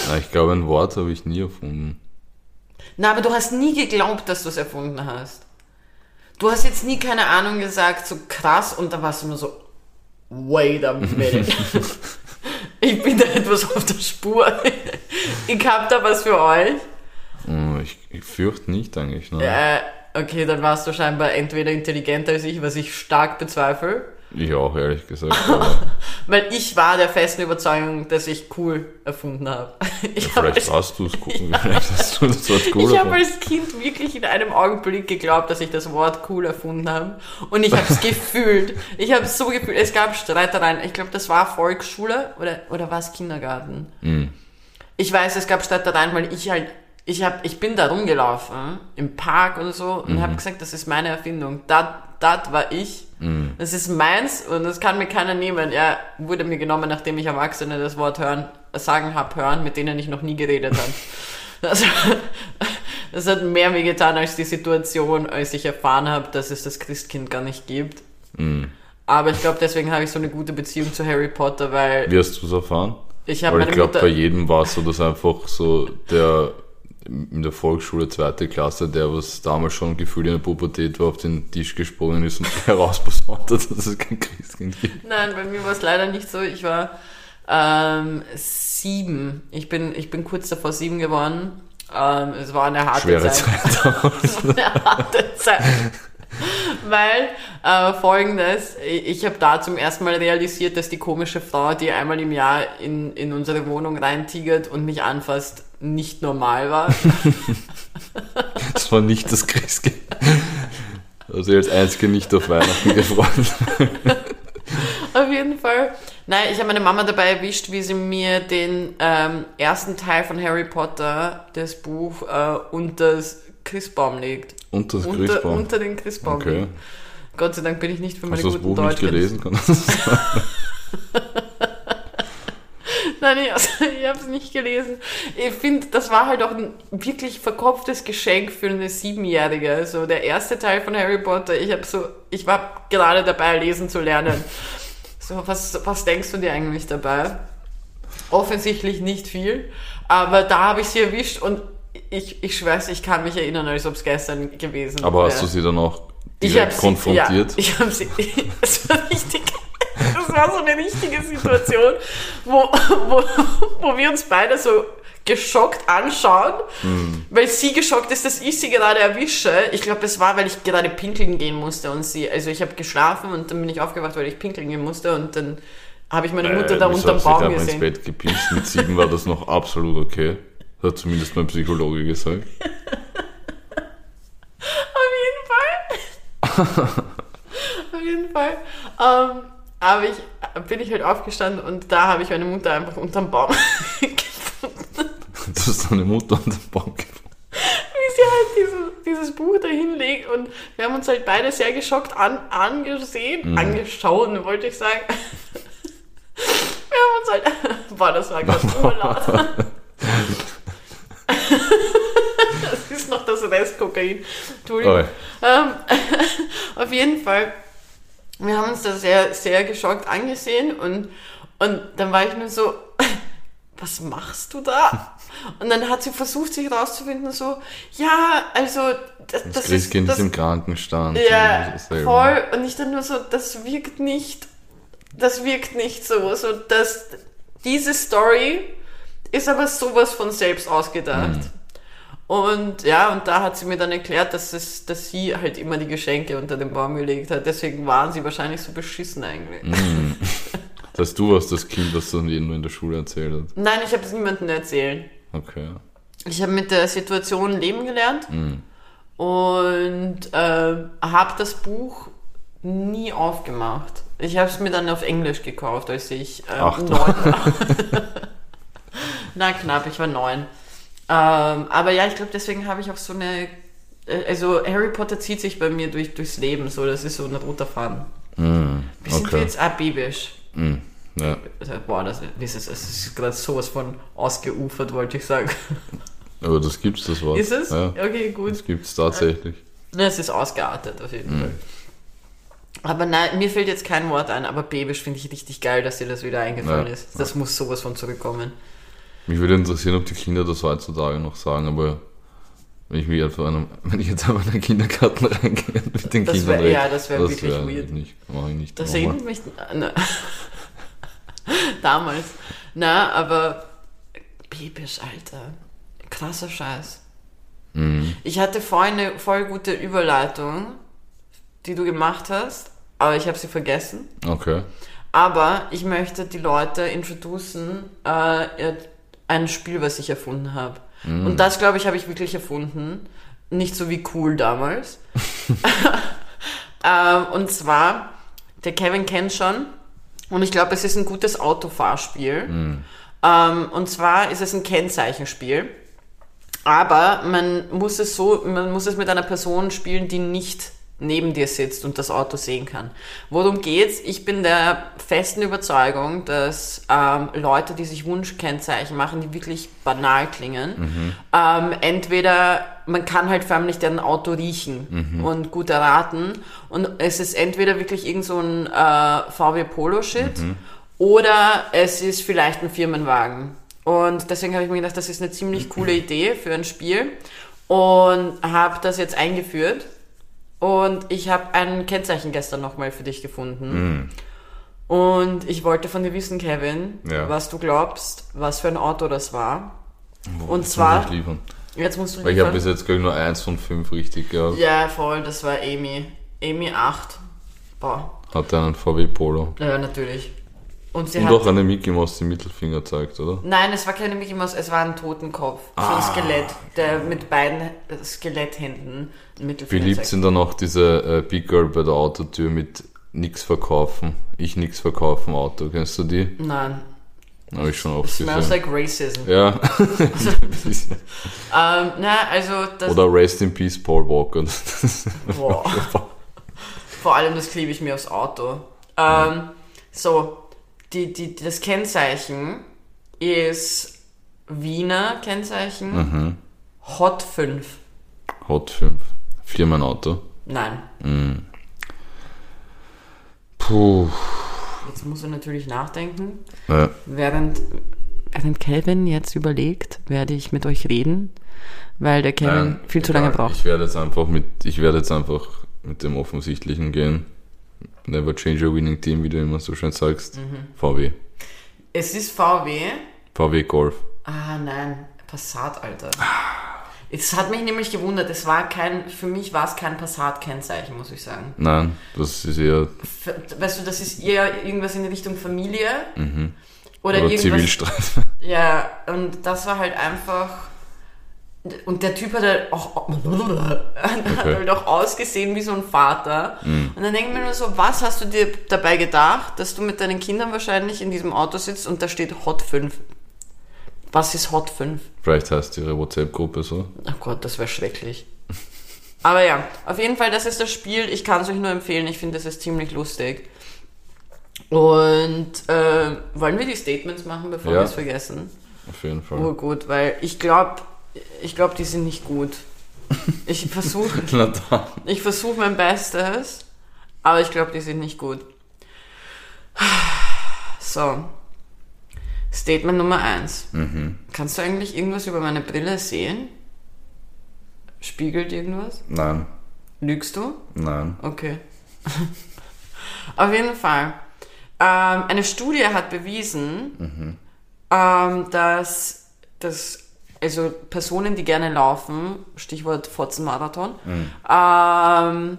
Ja, ich glaube, ein Wort habe ich nie erfunden. Na, aber du hast nie geglaubt, dass du es erfunden hast. Du hast jetzt nie keine Ahnung gesagt, so krass, und dann warst du nur so, wait a minute. ich bin da etwas auf der Spur. ich hab da was für euch. Hm, Ich, ich fürchte nicht eigentlich. Ne? Äh, okay, dann warst du scheinbar entweder intelligenter als ich, was ich stark bezweifle. Ich auch, ehrlich gesagt. Weil ich war der festen Überzeugung, dass ich cool erfunden habe. Ich habe vielleicht hast du es gucken. Vielleicht hast du das Wort cool Ich habe als Kind wirklich in einem Augenblick geglaubt, dass ich das Wort cool erfunden habe. Und ich habe es gefühlt. Ich habe es so gefühlt. Es gab Streitereien. Ich glaube, das war Volksschule oder, oder war es Kindergarten? Hm. Ich weiß, es gab Streitereien, weil ich halt, ich, hab, ich bin da rumgelaufen, im Park und so, und Mhm. habe gesagt, das ist meine Erfindung. Das war ich. Mhm. Das ist meins und das kann mir keiner nehmen. Er wurde mir genommen, nachdem ich Erwachsene das Wort hören, sagen hab hören, mit denen ich noch nie geredet habe. Das, das hat mehr weh getan als die Situation, als ich erfahren habe, dass es das Christkind gar nicht gibt. Mhm. Aber ich glaube, deswegen habe ich so eine gute Beziehung zu Harry Potter, weil Wie hast du es erfahren? ich habe meine ich glaube, Mutter... bei jedem war es so, dass einfach so der in der Volksschule zweite Klasse, der was damals schon gefühlt in der Pubertät war, auf den Tisch gesprungen ist und herausposaunt hat, dass es kein Christkind gibt. Nein, bei mir war es leider nicht so. Ich war ähm, sieben. Ich bin, ich bin kurz davor sieben geworden. Ähm, es war eine harte Schwere Zeit. Zeit. eine harte Zeit. Weil äh, folgendes, ich, ich habe da zum ersten Mal realisiert, dass die komische Frau, die einmal im Jahr in, in unsere Wohnung reintigert und mich anfasst, nicht normal war. Das war nicht das Christkind. Also als einzige nicht auf Weihnachten gefreut. Auf jeden Fall. Nein, ich habe meine Mama dabei erwischt, wie sie mir den ähm, ersten Teil von Harry Potter, das Buch, äh, unter das Christbaum legt. Und das Unter, Christbaum. unter den Christbaum Okay. legt. Gott sei Dank bin ich nicht für meine Hast du das guten Buch nicht Deutsch. gelesen? Kann? Nein, ich, also, ich habe es nicht gelesen. Ich finde, das war halt auch ein wirklich verkopftes Geschenk für eine Siebenjährige. Also der erste Teil von Harry Potter, ich habe so, ich war gerade dabei, lesen zu lernen. So, was, was denkst du dir eigentlich dabei? Offensichtlich nicht viel, aber da habe ich sie erwischt und ich, ich schwör's, ich kann mich erinnern, als ob es gestern gewesen wäre. Aber hast du sie dann auch Ich direkt hab konfrontiert? Sie, ja, ich habe sie. War richtig. War so eine richtige Situation, wo, wo, wo wir uns beide so geschockt anschauen, Hm. weil sie geschockt ist, dass ich sie gerade erwische. Ich glaube, es war, weil ich gerade pinkeln gehen musste und sie, also ich habe geschlafen und dann bin ich aufgewacht, weil ich pinkeln gehen musste und dann habe ich meine Mutter Äh, da unterm Baum gesehen. ins Bett gepinst. Mit sieben war das noch absolut okay. Das hat zumindest mein Psychologe gesagt. Auf jeden Fall. Auf jeden Fall. Ähm, aber ich bin ich halt aufgestanden und da habe ich meine Mutter einfach unterm Baum gefunden. Du hast deine Mutter den Baum gefunden. Wie sie halt dieses, dieses Buch da hinlegt und wir haben uns halt beide sehr geschockt an, angesehen, angeschaut, wollte ich sagen. Wir haben uns halt, boah, das war gerade urlaut. Das ist noch das Restkokain. Entschuldigung. Ähm, auf jeden Fall, wir haben uns da sehr, sehr geschockt angesehen und, und dann war ich nur so, was machst du da? Und dann hat sie versucht, sich rauszufinden, so, ja, also, das, Das das Christkind ist, ist das, im Krankenstand. ja, ist voll. Und ich dann nur so, das wirkt nicht, das wirkt nicht so, so, dass diese Story ist aber sowas von selbst ausgedacht. Mhm. Und ja, und da hat sie mir dann erklärt, dass, es, dass sie halt immer die Geschenke unter den Baum gelegt hat. Deswegen waren sie wahrscheinlich so beschissen eigentlich. Mhm. Das heißt, du warst das Kind, das dann jedem nur in der Schule erzählt hat. Nein, ich habe es niemandem erzählen. Okay. Ich habe mit der Situation leben gelernt Mhm. und äh, habe das Buch nie aufgemacht. Ich habe es mir dann auf Englisch gekauft, als ich äh, neun war. Na knapp, ich war neun. Ähm, aber ja, ich glaube, deswegen habe ich auch so eine. äh, Also Harry Potter zieht sich bei mir durch, durchs Leben, so das ist so ein roter Faden. Sind wir Okay. jetzt abibisch? Mhm. Ja. Also, Boah, das, das ist, das ist gerade sowas von ausgeufert, wollte ich sagen. Aber das gibt's, das Wort. Ist es? Ja. Okay, gut. Das gibt's tatsächlich. Es ist ausgeartet auf jeden Fall. Aber nein, mir fällt jetzt kein Wort ein, aber Babisch finde ich richtig geil, dass dir das wieder eingefallen Ja. ist. Das muss sowas von zurückkommen. Mich würde interessieren, ob die Kinder das heutzutage noch sagen, aber wenn ich, mich einfach einem, wenn ich jetzt einfach in den Kindergarten reingehe und mit den Das Kindern wär- rede, ja, das wär wirklich wär weird. Nicht, mach ich nicht. Das erinnert mich an damals. Na, aber Babysch, Alter. Krasser Scheiß. Mhm. Ich hatte vorhin eine voll gute Überleitung, die du gemacht hast, aber ich habe sie vergessen. Okay. Aber ich möchte die Leute introducen, äh, ein Spiel, was ich erfunden habe. Und das, glaube ich, habe ich wirklich erfunden. Nicht so wie cool damals. ähm, und zwar, der Kevin kennt schon. Und ich glaube, es ist ein gutes Autofahrspiel. Ähm, und zwar ist es ein Kennzeichenspiel. Aber man muss es so, man muss es mit einer Person spielen, die nicht neben dir sitzt und das Auto sehen kann. Worum geht's? Ich bin der festen Überzeugung, dass ähm, Leute, die sich Wunschkennzeichen machen, die wirklich banal klingen, ähm, entweder man kann halt förmlich deren Auto riechen und gut erraten und es ist entweder wirklich irgend so ein äh, VW Polo Shit oder es ist vielleicht ein Firmenwagen. Und deswegen habe ich mir gedacht, das ist eine ziemlich coole Idee für ein Spiel und habe das jetzt eingeführt. Und ich habe ein Kennzeichen gestern nochmal für dich gefunden. Und ich wollte von dir wissen, Kevin, Ja. was du glaubst, was für ein Auto das war. Boah, Und zwar- liefern. Jetzt musst du Weil ich habe liefern. bis jetzt, glaube ich, nur eins von fünf richtig gehabt. Ja, voll, das war Amy. Amy 8. Boah, Hat einen VW Polo. ja, natürlich. Und sie Und hat. auch eine Mickey Mouse, die Mittelfinger zeigt, oder? Nein, es war keine Mickey Mouse, es war ein Totenkopf. So Ah. ein Skelett, der mit beiden Skeletthänden Wie Mittelfinger liebt zeigt. sind dann auch diese äh, Big Girl bei der Autotür mit nix verkaufen, ich nix verkaufen Auto. Kennst du die? Nein. Habe ich schon oft Smells gesehen. like racism. Ja. Ähm, na, also. Oder Rest in Peace Paul Walker. Boah. Vor allem das klebe ich mir aufs Auto. Ähm, so, die, die, das Kennzeichen ist Wiener Kennzeichen Mhm. Hot 5. Hot 5. Firmenauto. Nein. Puh. Jetzt muss er natürlich nachdenken. Ja. Während, während Calvin jetzt überlegt, werde ich mit euch reden, weil der Kevin Nein, viel zu lange braucht. Ich werde jetzt einfach mit, ich werde jetzt einfach mit dem Offensichtlichen gehen. Never change a winning team, wie du immer so schön sagst. Mhm. VW. Es ist VW. VW Golf. Ah, nein, Passat, Alter. Es hat mich nämlich gewundert, es war kein, für mich war es kein Passat-Kennzeichen, muss ich sagen. Nein, das ist eher Weißt du, das ist eher irgendwas in Richtung Familie. Oder, Mhm. oder irgendwas. Zivilstreit. Ja, und das war halt einfach. Und der Typ hat halt auch, hat Okay. halt auch ausgesehen wie so ein Vater. Mhm. Und dann denke ich mir nur so, was hast du dir dabei gedacht, dass du mit deinen Kindern wahrscheinlich in diesem Auto sitzt und da steht Hot 5. Was ist Hot 5? Vielleicht heißt ihre WhatsApp-Gruppe so. Ach Gott, das wäre schrecklich. Aber ja, auf jeden Fall, das ist das Spiel. Ich kann es euch nur empfehlen. Ich finde, das ist ziemlich lustig. Und äh, wollen wir die Statements machen, bevor Ja. wir es vergessen? Auf jeden Fall. Oh gut, weil ich glaube, ich glaube, die sind nicht gut. Ich versuche ich versuch mein Bestes, aber ich glaube, die sind nicht gut. So. Statement Nummer eins. Mhm. Kannst du eigentlich irgendwas über meine Brille sehen? Spiegelt irgendwas? Nein, Lügst du? nein. Okay. Auf jeden Fall. Ähm, eine Studie hat bewiesen, ähm, dass, dass also Personen, die gerne laufen, Stichwort Fotzenmarathon, ähm,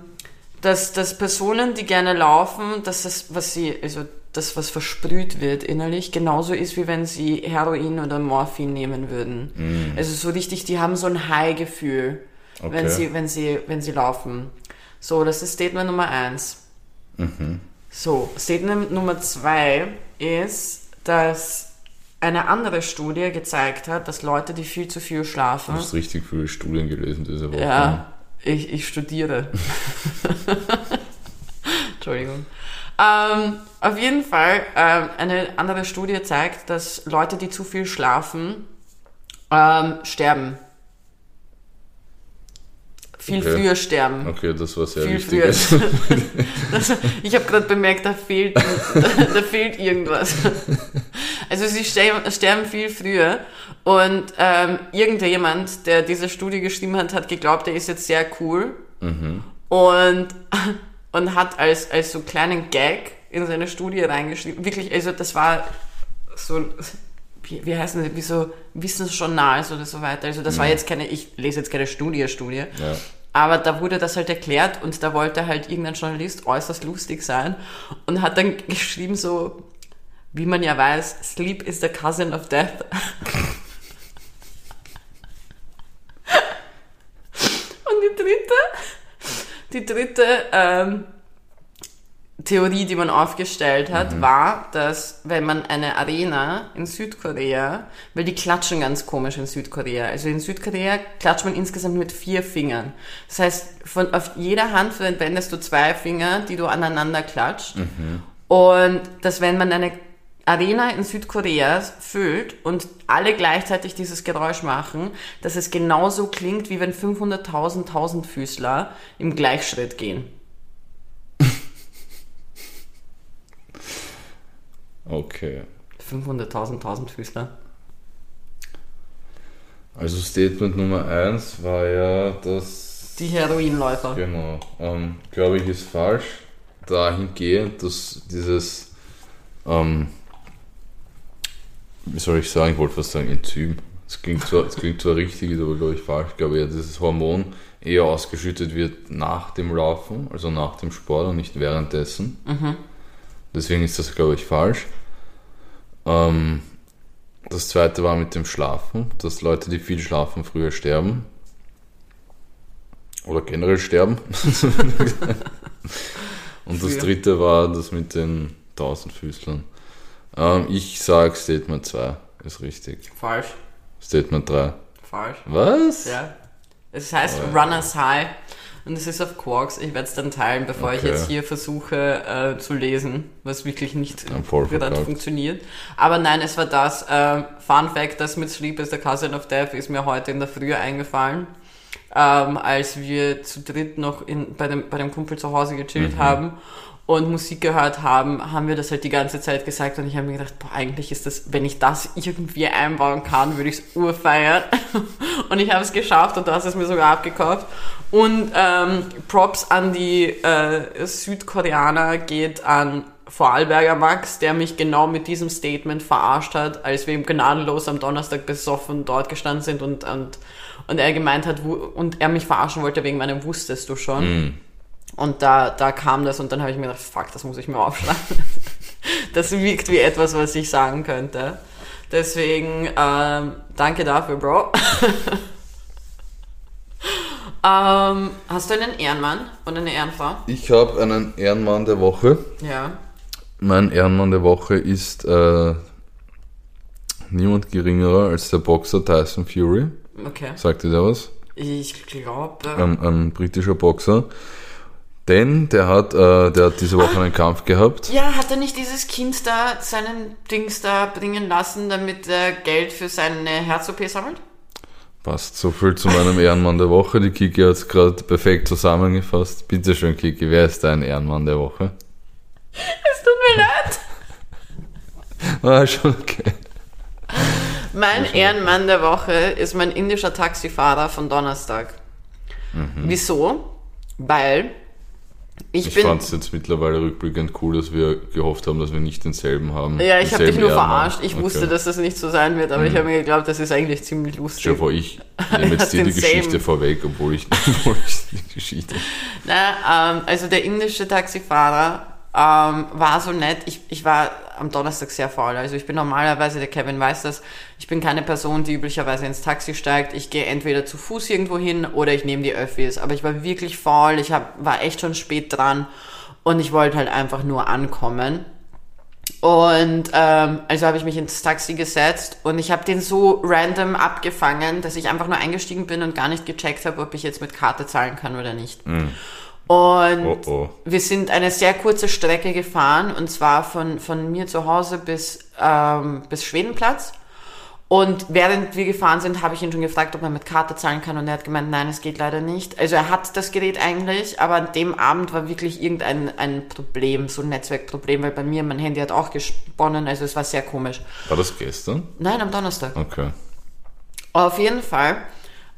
dass, dass Personen, die gerne laufen, dass das, was sie, also das, was versprüht wird innerlich, genauso ist, wie wenn sie Heroin oder Morphin nehmen würden. Also so richtig, die haben so ein High-Gefühl, wenn Okay. sie, wenn sie, wenn sie laufen. So, das ist Statement Nummer eins. So, Statement Nummer zwei ist, dass eine andere Studie gezeigt hat, dass Leute, die viel zu viel schlafen, Du hast richtig viele Studien gelesen diese Woche. ja, ich, ich studiere. Entschuldigung. Ähm, auf jeden Fall, ähm, eine andere Studie zeigt, dass Leute, die zu viel schlafen, ähm, sterben. Viel Okay. früher sterben. Okay, das war sehr Viel wichtig. früher. Das, ich habe gerade bemerkt, da fehlt, da fehlt irgendwas. Also sie sterben, viel früher und ähm, irgendjemand, der diese Studie geschrieben hat, hat geglaubt, er ist jetzt sehr cool und, und hat als, als so kleinen Gag in seine Studie reingeschrieben. Wirklich, also das war so, wie, wie heißen das, wie so Wissensjournals oder so weiter. Also das war jetzt keine, ich lese jetzt keine Studie, Studie. Ja. Aber da wurde das halt erklärt und da wollte halt irgendein Journalist äußerst lustig sein und hat dann geschrieben so, wie man ja weiß, Sleep is the cousin of death. und die dritte, die dritte, ähm, Theorie, die man aufgestellt hat, war, dass wenn man eine Arena in Südkorea, weil die klatschen ganz komisch in Südkorea. Also in Südkorea klatscht man insgesamt mit vier Fingern. Das heißt, von, auf jeder Hand verwendest du zwei Finger, die du aneinander klatscht. Und dass wenn man eine Arena in Südkorea füllt und alle gleichzeitig dieses Geräusch machen, dass es genauso klingt, wie wenn 500.000 Tausendfüßler im Gleichschritt gehen. Okay. 500.000 Tausendfüßler. Also Statement Nummer 1 war ja, dass. Die Heroinläufer. Genau. Ähm, Glaube ich, ist falsch. Dahingehend, dass dieses. Ähm, wie soll ich sagen? Ich wollte fast sagen Enzym. Es klingt zwar, es klingt zwar richtig, ist aber glaube ich falsch. Ich glaube ja, dieses Hormon eher ausgeschüttet wird nach dem Laufen, also nach dem Sport und nicht währenddessen. Deswegen ist das, glaube ich, falsch. Ähm, das zweite war mit dem Schlafen, dass Leute, die viel schlafen, früher sterben. Oder generell sterben. Und das dritte war das mit den Tausendfüßlern. Ähm, ich sag Statement 2 ist richtig. Falsch. Statement 3. Falsch. Was? Ja. Es heißt Oh. Runners High und es ist auf Quarks. Ich werde es dann teilen, bevor ich Okay. jetzt hier versuche äh, zu lesen, was wirklich nicht gerade funktioniert. Aber nein, es war das. Äh, Fun Fact, das mit Sleep is the Cousin of Death ist mir heute in der Früh eingefallen. Ähm, als wir zu dritt noch in, bei, dem, bei dem Kumpel zu Hause gechillt Mhm. haben und Musik gehört haben, haben wir das halt die ganze Zeit gesagt und ich habe mir gedacht, boah, eigentlich ist das, wenn ich das irgendwie einbauen kann, würde ich es urfeiern. und ich habe es geschafft und du hast es mir sogar abgekauft. Und ähm, Props an die äh, Südkoreaner geht an Vorarlberger Max, der mich genau mit diesem Statement verarscht hat, als wir ihm gnadenlos am Donnerstag besoffen dort gestanden sind und, und, und er gemeint hat, wo, und er mich verarschen wollte wegen meinem Wusstest du schon. Und da, da kam das und dann habe ich mir gedacht, fuck, das muss ich mir aufschreiben. Das wirkt wie etwas, was ich sagen könnte. Deswegen, ähm, danke dafür, Bro. ähm, hast du einen Ehrenmann und eine Ehrenfrau? Ich habe einen Ehrenmann der Woche. Ja. Mein Ehrenmann der Woche ist äh, niemand geringerer als der Boxer Tyson Fury. Okay. Sagt ihr der was? Ich glaube. Ein, ein britischer Boxer. Denn der hat, äh, der hat diese Woche einen Kampf gehabt. Ja, hat er nicht dieses Kind da seinen Dings da bringen lassen, damit er Geld für seine Herz-OP sammelt? Passt so viel zu meinem Ehrenmann der Woche. Die Kiki hat es gerade perfekt zusammengefasst. Bitte schön, Kiki, wer ist dein Ehrenmann der Woche? Es tut mir leid. Ah, schon okay. Mein Ehrenmann der Woche ist mein indischer Taxifahrer von Donnerstag. Wieso? Weil ich, Mhm. Ich fand es jetzt mittlerweile rückblickend cool, dass wir gehofft haben, dass wir nicht denselben haben. Ja, ich habe dich nur Ehrenmann. verarscht. Ich wusste, Okay. Mhm. dass das nicht so sein wird, aber ich habe mir geglaubt, das ist eigentlich ziemlich lustig. Stell vor, ich nehme jetzt dir die Geschichte same. vorweg, obwohl ich, obwohl ich die Geschichte. Na, ähm, also der indische Taxifahrer ähm, war so nett. Ich, ich war am Donnerstag sehr faul. Also ich bin normalerweise, der Kevin weiß das, ich bin keine Person, die üblicherweise ins Taxi steigt. Ich gehe entweder zu Fuß irgendwo hin oder ich nehme die Öffis. Aber ich war wirklich faul. Ich hab, war echt schon spät dran und ich wollte halt einfach nur ankommen. Und ähm, also habe ich mich ins Taxi gesetzt und ich habe den so random abgefangen, dass ich einfach nur eingestiegen bin und gar nicht gecheckt habe, ob ich jetzt mit Karte zahlen kann oder nicht. Und Oh oh. wir sind eine sehr kurze Strecke gefahren und zwar von, von mir zu Hause bis, ähm, bis Schwedenplatz. Und während wir gefahren sind, habe ich ihn schon gefragt, ob man mit Karte zahlen kann und er hat gemeint, nein, es geht leider nicht. Also er hat das Gerät eigentlich, aber an dem Abend war wirklich irgendein ein Problem, so ein Netzwerkproblem, weil bei mir mein Handy hat auch gesponnen, also es war sehr komisch. War das gestern? Nein, am Donnerstag. Okay. Auf jeden Fall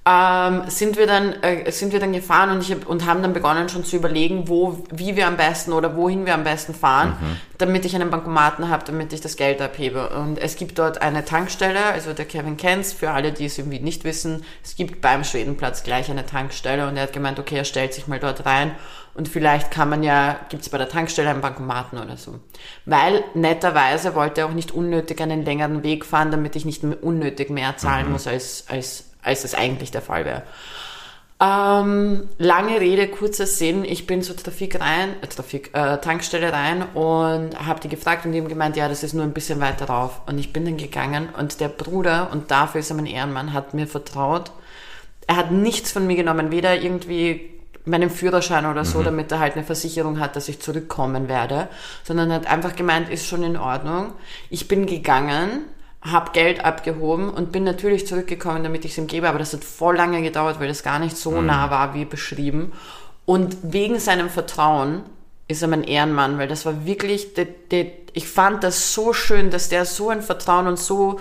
ähm, sind wir dann äh, sind wir dann gefahren und ich hab, und haben dann begonnen schon zu überlegen, wo wie wir am besten oder wohin wir am besten fahren, damit ich einen Bankomaten habe, damit ich das Geld abhebe. Und es gibt dort eine Tankstelle, also der Kevin kennt's, für alle, die es irgendwie nicht wissen, es gibt beim Schwedenplatz gleich eine Tankstelle und er hat gemeint, okay, er stellt sich mal dort rein und vielleicht kann man ja, gibt's bei der Tankstelle einen Bankomaten oder so. Weil netterweise wollte er auch nicht unnötig einen längeren Weg fahren, damit ich nicht unnötig mehr zahlen muss, als, als, als es eigentlich der Fall wäre. Ähm, lange Rede, kurzer Sinn. Ich bin zur Trafik rein, äh, Trafik, äh, Tankstelle rein und habe die gefragt und die haben gemeint, ja, das ist nur ein bisschen weiter rauf. Und ich bin dann gegangen und der Bruder, und dafür ist er mein Ehrenmann, hat mir vertraut. Er hat nichts von mir genommen, weder irgendwie meinen Führerschein oder so, damit er halt eine Versicherung hat, dass ich zurückkommen werde, sondern hat einfach gemeint, ist schon in Ordnung. Ich bin gegangen, habe Geld abgehoben und bin natürlich zurückgekommen, damit ich es ihm gebe, aber das hat voll lange gedauert, weil das gar nicht so nah war, wie beschrieben. Und wegen seinem Vertrauen ist er mein Ehrenmann, weil das war wirklich, der, der, ich fand das so schön, dass der so ein Vertrauen und so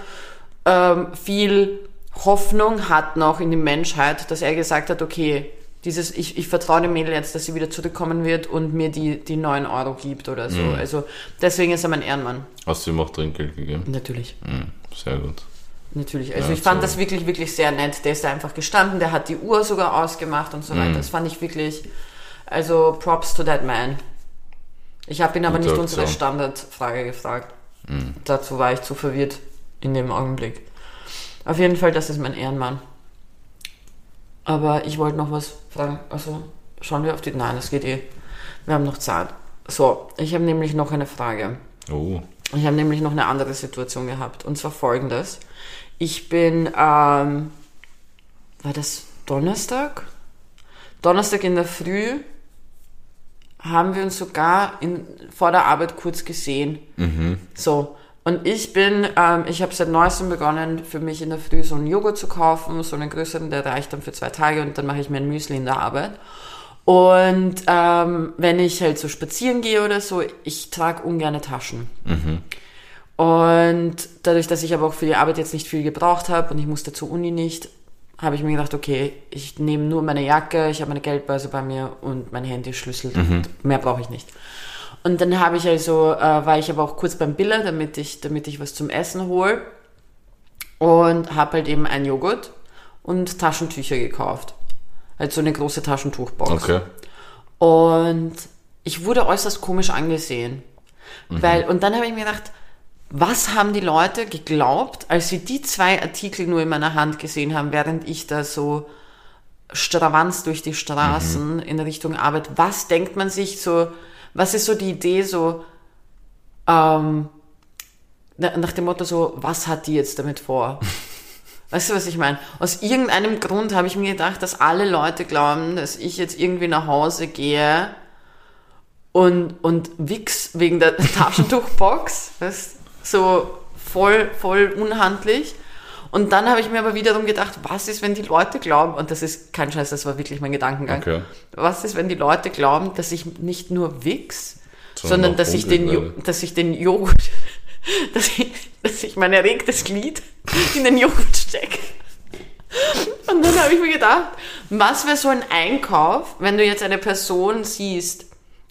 ähm, viel Hoffnung hat noch in die Menschheit, dass er gesagt hat, okay, dieses, ich, ich vertraue dem Mädel jetzt, dass sie wieder zurückkommen wird und mir die, die 9 Euro gibt oder so. Also deswegen ist er mein Ehrenmann. Hast du ihm auch Trinkgeld gegeben? Natürlich. Mhm, sehr gut. Natürlich. Also Ja, ich fand so. das wirklich, wirklich sehr nett. Der ist da einfach gestanden, der hat die Uhr sogar ausgemacht und so Mhm. weiter. Das fand ich wirklich, also props to that man. Ich habe ihn aber Gute nicht unsere Aktion. Standardfrage gefragt. Mhm. Dazu war ich zu verwirrt in dem Augenblick. Auf jeden Fall, das ist mein Ehrenmann. Aber ich wollte noch was fragen. Also, schauen wir auf die. Nein, das geht eh. Wir haben noch Zeit. So, ich habe nämlich noch eine Frage. Oh, Ich habe nämlich noch eine andere Situation gehabt. Und zwar folgendes. Ich bin, ähm, war das Donnerstag? Donnerstag in der Früh haben wir uns sogar in, vor der Arbeit kurz gesehen. So. Und ich bin, ähm, ich habe seit neuestem begonnen, für mich in der Früh so einen Joghurt zu kaufen, so einen größeren, der reicht dann für zwei Tage und dann mache ich mir ein Müsli in der Arbeit. Und ähm, wenn ich halt so spazieren gehe oder so, ich trage ungerne Taschen. Und dadurch, dass ich aber auch für die Arbeit jetzt nicht viel gebraucht habe und ich musste zur Uni nicht, habe ich mir gedacht, okay, ich nehme nur meine Jacke, ich habe meine Geldbörse bei mir und mein Handy, Schlüssel, und mehr brauche ich nicht. Und dann habe ich also, äh, war ich aber auch kurz beim Biller, damit ich, damit ich was zum Essen hole und habe halt eben ein Joghurt und Taschentücher gekauft. Halt so eine große Taschentuchbox. okay. Und ich wurde äußerst komisch angesehen. Weil, und dann habe ich mir gedacht, was haben die Leute geglaubt, als sie die zwei Artikel nur in meiner Hand gesehen haben, während ich da so stravanz durch die Straßen in Richtung Arbeit? Was denkt man sich so, was ist so die Idee so, ähm, na- nach dem Motto so, was hat die jetzt damit vor? Weißt du, was ich meine? Aus irgendeinem Grund habe ich mir gedacht, dass alle Leute glauben, dass ich jetzt irgendwie nach Hause gehe und, und wichs wegen der Taschentuchbox. Weißt? So voll, voll unhandlich. Und dann habe ich mir aber wiederum gedacht, was ist, wenn die Leute glauben, und das ist kein Scheiß, das war wirklich mein Gedankengang. Okay. Was ist, wenn die Leute glauben, dass ich nicht nur wichs, Sondern sondern dass ich, den, Jo- dass ich den Joghurt, dass ich, dass ich mein erregtes Glied in den Joghurt stecke. Und dann habe ich mir gedacht, was wäre so ein Einkauf, wenn du jetzt eine Person siehst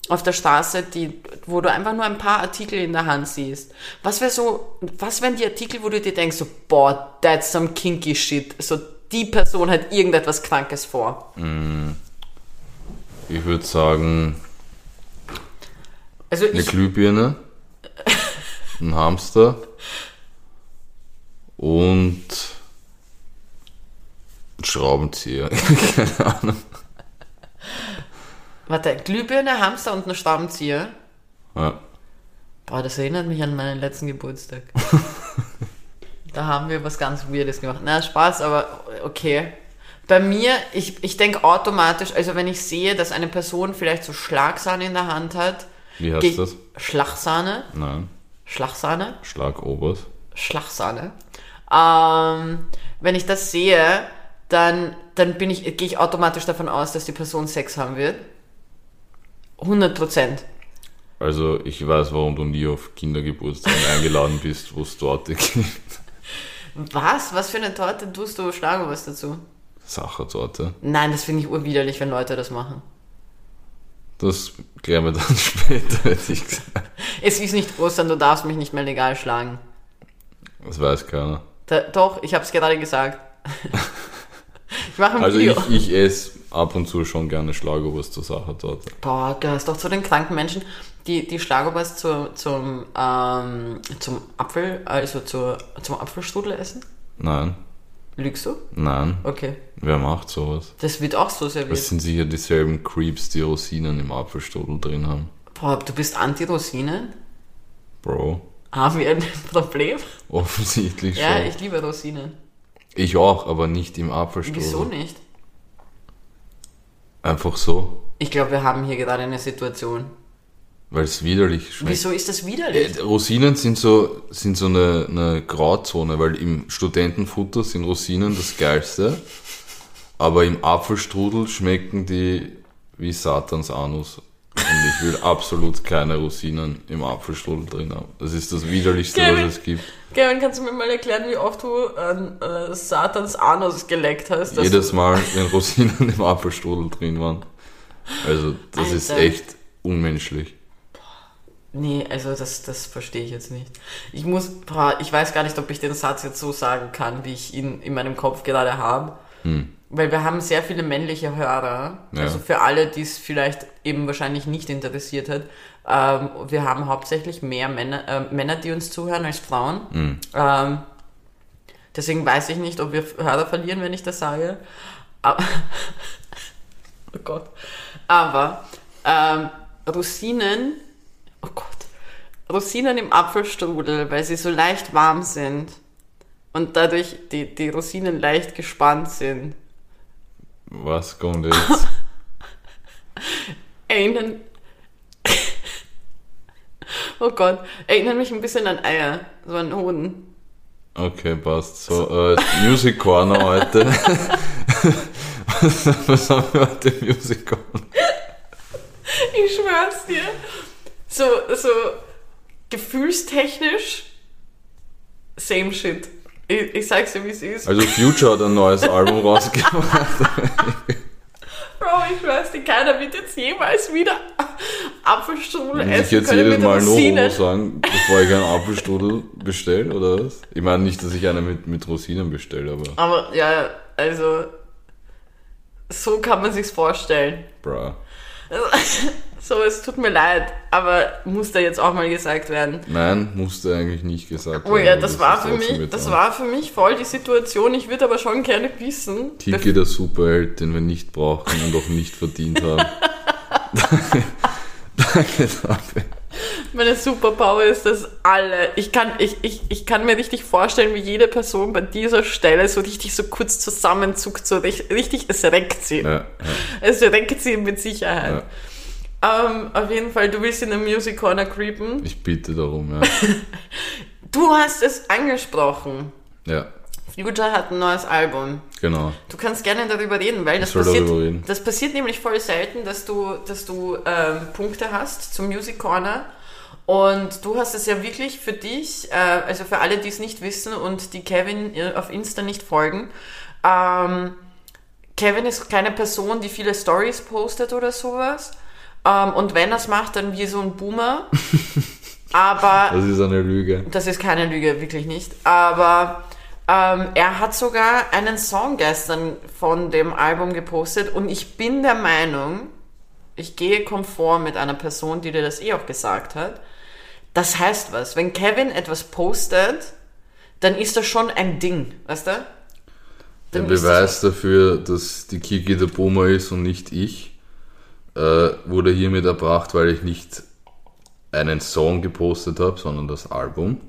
auf der Straße, die, wo du einfach nur ein paar Artikel in der Hand siehst. Was wäre so, was wären die Artikel, wo du dir denkst, so, boah, that's some kinky shit. So, die Person hat irgendetwas Krankes vor. Ich würde sagen, Also eine ich, Glühbirne, ein Hamster und ein Schraubenzieher. Keine Ahnung. Warte, Glühbirne, Hamster und ein Schraubenzieher. Ja. Boah, das erinnert mich an meinen letzten Geburtstag. da haben wir was ganz Weirdes gemacht. Na, Spaß, aber okay. Bei mir, ich, ich denke automatisch, also wenn ich sehe, dass eine Person vielleicht so Schlagsahne in der Hand hat. Wie heißt das? Schlagsahne? Nein, Schlagsahne? Schlagobers. Schlagsahne. Ähm, wenn ich das sehe, dann, dann bin ich, gehe ich automatisch davon aus, dass die Person Sex haben wird. 100 Prozent. Also ich weiß, warum du nie auf Kindergeburtstagen eingeladen bist, wo es Torte gibt. Was? Was für eine Torte tust du Schlagobers dazu? Sachertorte. Nein, das finde ich urwiderlich, wenn Leute das machen. Das klären wir dann später, hätte ich gesagt. Es ist nicht Ostern, du darfst mich nicht mehr legal schlagen. Das weiß keiner. Da, doch, ich habe es gerade gesagt. ich mache ein Also Video. ich, ich esse ab und zu schon gerne Schlagobers zur Sachertorte. Boah, gehörst doch zu den kranken Menschen, die, die Schlagobers zu, zum, ähm, zum Apfel, also zur, zum Apfelstrudel essen? Nein. Lügst du? Nein, Okay. wer macht sowas? Das wird auch so serviert. Das sind sicher dieselben Creeps, die Rosinen im Apfelstrudel drin haben. Boah, du bist Anti-Rosinen? Bro, Haben wir ein Problem? offensichtlich Ja, schon. ich liebe Rosinen. Ich auch, aber nicht im Apfelstrudel. Wieso nicht? Einfach so, Ich glaube, wir haben hier gerade eine Situation. weil es widerlich schmeckt. Wieso ist das widerlich? Äh, Rosinen sind so, sind so eine, eine Grauzone, weil im Studentenfutter sind Rosinen das Geilste, aber im Apfelstrudel schmecken die wie Satans Anus. Und ich will absolut keine Rosinen im Apfelstrudel drin haben. Das ist das widerlichste, Kevin. was es gibt. Kevin, kannst du mir mal erklären, wie oft du an äh, Satans Anus geleckt hast? Jedes Mal, wenn Rosinen im Apfelstrudel drin waren. Also, das ist Alter. echt unmenschlich. Nee, also das, das verstehe ich jetzt nicht. Ich muss, ich weiß gar nicht, ob ich den Satz jetzt so sagen kann, wie ich ihn in meinem Kopf gerade habe. Weil wir haben sehr viele männliche Hörer. Ja. Also für alle, die es vielleicht eben wahrscheinlich nicht interessiert hat. Ähm, wir haben hauptsächlich mehr Männer, äh, Männer, die uns zuhören, als Frauen. Ähm, deswegen weiß ich nicht, ob wir Hörer verlieren, wenn ich das sage. Aber, oh Gott. Aber ähm, Rosinen, oh Gott, Rosinen im Apfelstrudel, weil sie so leicht warm sind und dadurch die, die Rosinen leicht gespannt sind, Was kommt jetzt? erinnern. Oh Gott, erinnern mich ein bisschen an Eier, so an Hoden. Okay, passt. So, äh, Music Corner heute. was, was haben wir heute im Music Corner? Ich schwör's dir. So, so gefühlstechnisch, same shit. Ich, ich sag's dir, wie es ist. Also Future hat ein neues Album rausgebracht. Bro, ich schwör's dir, keiner wird jetzt jemals wieder Apfelstrudel essen ich jetzt jedes Mal nur Rosinen. Homo sagen, bevor ich einen Apfelstrudel bestelle, oder was? Ich meine nicht, dass ich einen mit, mit Rosinen bestelle, aber Aber ja, also so kann man sich's vorstellen. bra. So, es tut mir leid, aber muss da jetzt auch mal gesagt werden. Nein, musste eigentlich nicht gesagt Oh ja, das war für mich, das war für mich voll die Situation. Ich würde aber schon gerne wissen. Kiki der Superheld, den wir nicht brauchen und auch nicht verdient haben. Danke dafür. Meine Superpower ist, dass alle, ich kann, ich, ich, ich kann mir richtig vorstellen, wie jede Person bei dieser Stelle so richtig so kurz zusammenzuckt, so richtig, richtig es reckt sie. Ja, ja, Es reckt sie mit Sicherheit. ja. Ähm, auf jeden Fall, du willst in der Music Corner creepen. Ich bitte darum, ja. Du hast es angesprochen. Ja, Future hat ein neues Album. genau. Du kannst gerne darüber reden, weil das passiert, reden. das passiert nämlich voll selten, dass du, dass du ähm, Punkte hast zum Music Corner. Und du hast es ja wirklich für dich, äh, also für alle, die es nicht wissen und die Kevin äh, auf Insta nicht folgen, ähm, Kevin ist keine Person, die viele Stories postet oder sowas. Ähm, und wenn er es macht, dann wie so ein Boomer. Aber Das ist eine Lüge. das ist keine Lüge, wirklich nicht. Aber ähm, er hat sogar einen Song gestern von dem Album gepostet und ich bin der Meinung, ich gehe konform mit einer Person, die dir das eh auch gesagt hat. Das heißt was. Wenn Kevin etwas postet, dann ist das schon ein Ding, weißt du? Der Dann das- Beweis dafür, dass die Kiki der Boomer ist und nicht ich, äh, wurde hiermit erbracht, weil ich nicht einen Song gepostet habe, sondern das Album.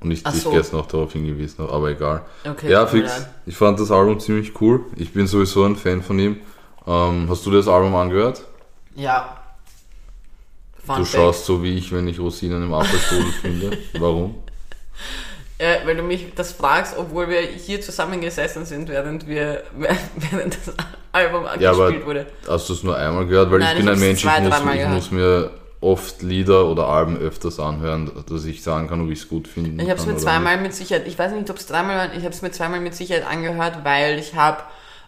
Und ich Ach dich so. gestern noch darauf hingewiesen habe, aber egal. Okay, ja, fix. Ich fand das Album ziemlich cool. Ich bin sowieso ein Fan von ihm. Ähm, hast du das Album angehört? Ja. Fun Du Fact. schaust so wie ich, wenn ich Rosinen im Apfelstrudel finde. Warum? Äh, weil du mich das fragst, obwohl wir hier zusammengesessen sind, während wir während das Album Ja, aber wurde. hast du es nur einmal gehört? Weil Nein, ich bin ein Mensch, zwei, ich, muss, ich muss mir oft Lieder oder Alben öfters anhören, dass ich sagen kann, ob ich es gut finde. Ich habe es mir zweimal mit Sicherheit, ich weiß nicht, ob es dreimal war, ich habe es mir zweimal mit Sicherheit angehört, weil ich habe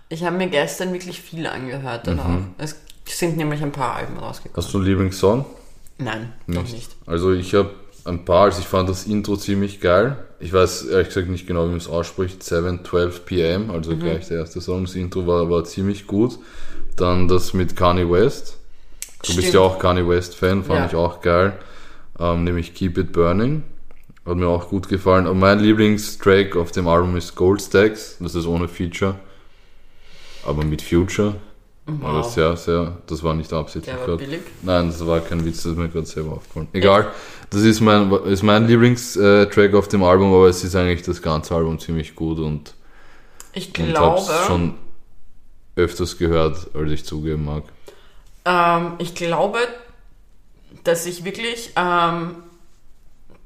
ich habe mir gestern wirklich viel angehört. Mhm. Es sind nämlich ein paar Alben rausgekommen. Hast du einen Lieblingssong? Nein, noch nicht. Also ich habe ein paar, also ich fand das Intro ziemlich geil. Ich weiß ehrlich gesagt nicht genau, wie man es ausspricht. 7.12 PM, also Mhm. gleich der erste Song. Das Intro war, war ziemlich gut. Dann das mit Kanye West. Du bist Stimmt. ja auch Kanye West-Fan, fand Ja. ich auch geil. Ähm, nämlich Keep It Burning. Hat mir auch gut gefallen. Und mein Lieblingstrack auf dem Album ist Gold Stacks. Das ist ohne Feature. Aber mit Future. War das sehr, sehr, das war nicht absichtlich. Der war billig. Nein, das war kein Witz, das ist mir gerade selber aufgefallen. Egal, das ist mein, ist mein Lieblingstrack auf dem Album, aber es ist eigentlich das ganze Album ziemlich gut und, Ich und glaube, hab's schon öfters gehört, als ich zugeben mag. ähm, ich glaube, dass ich wirklich ähm,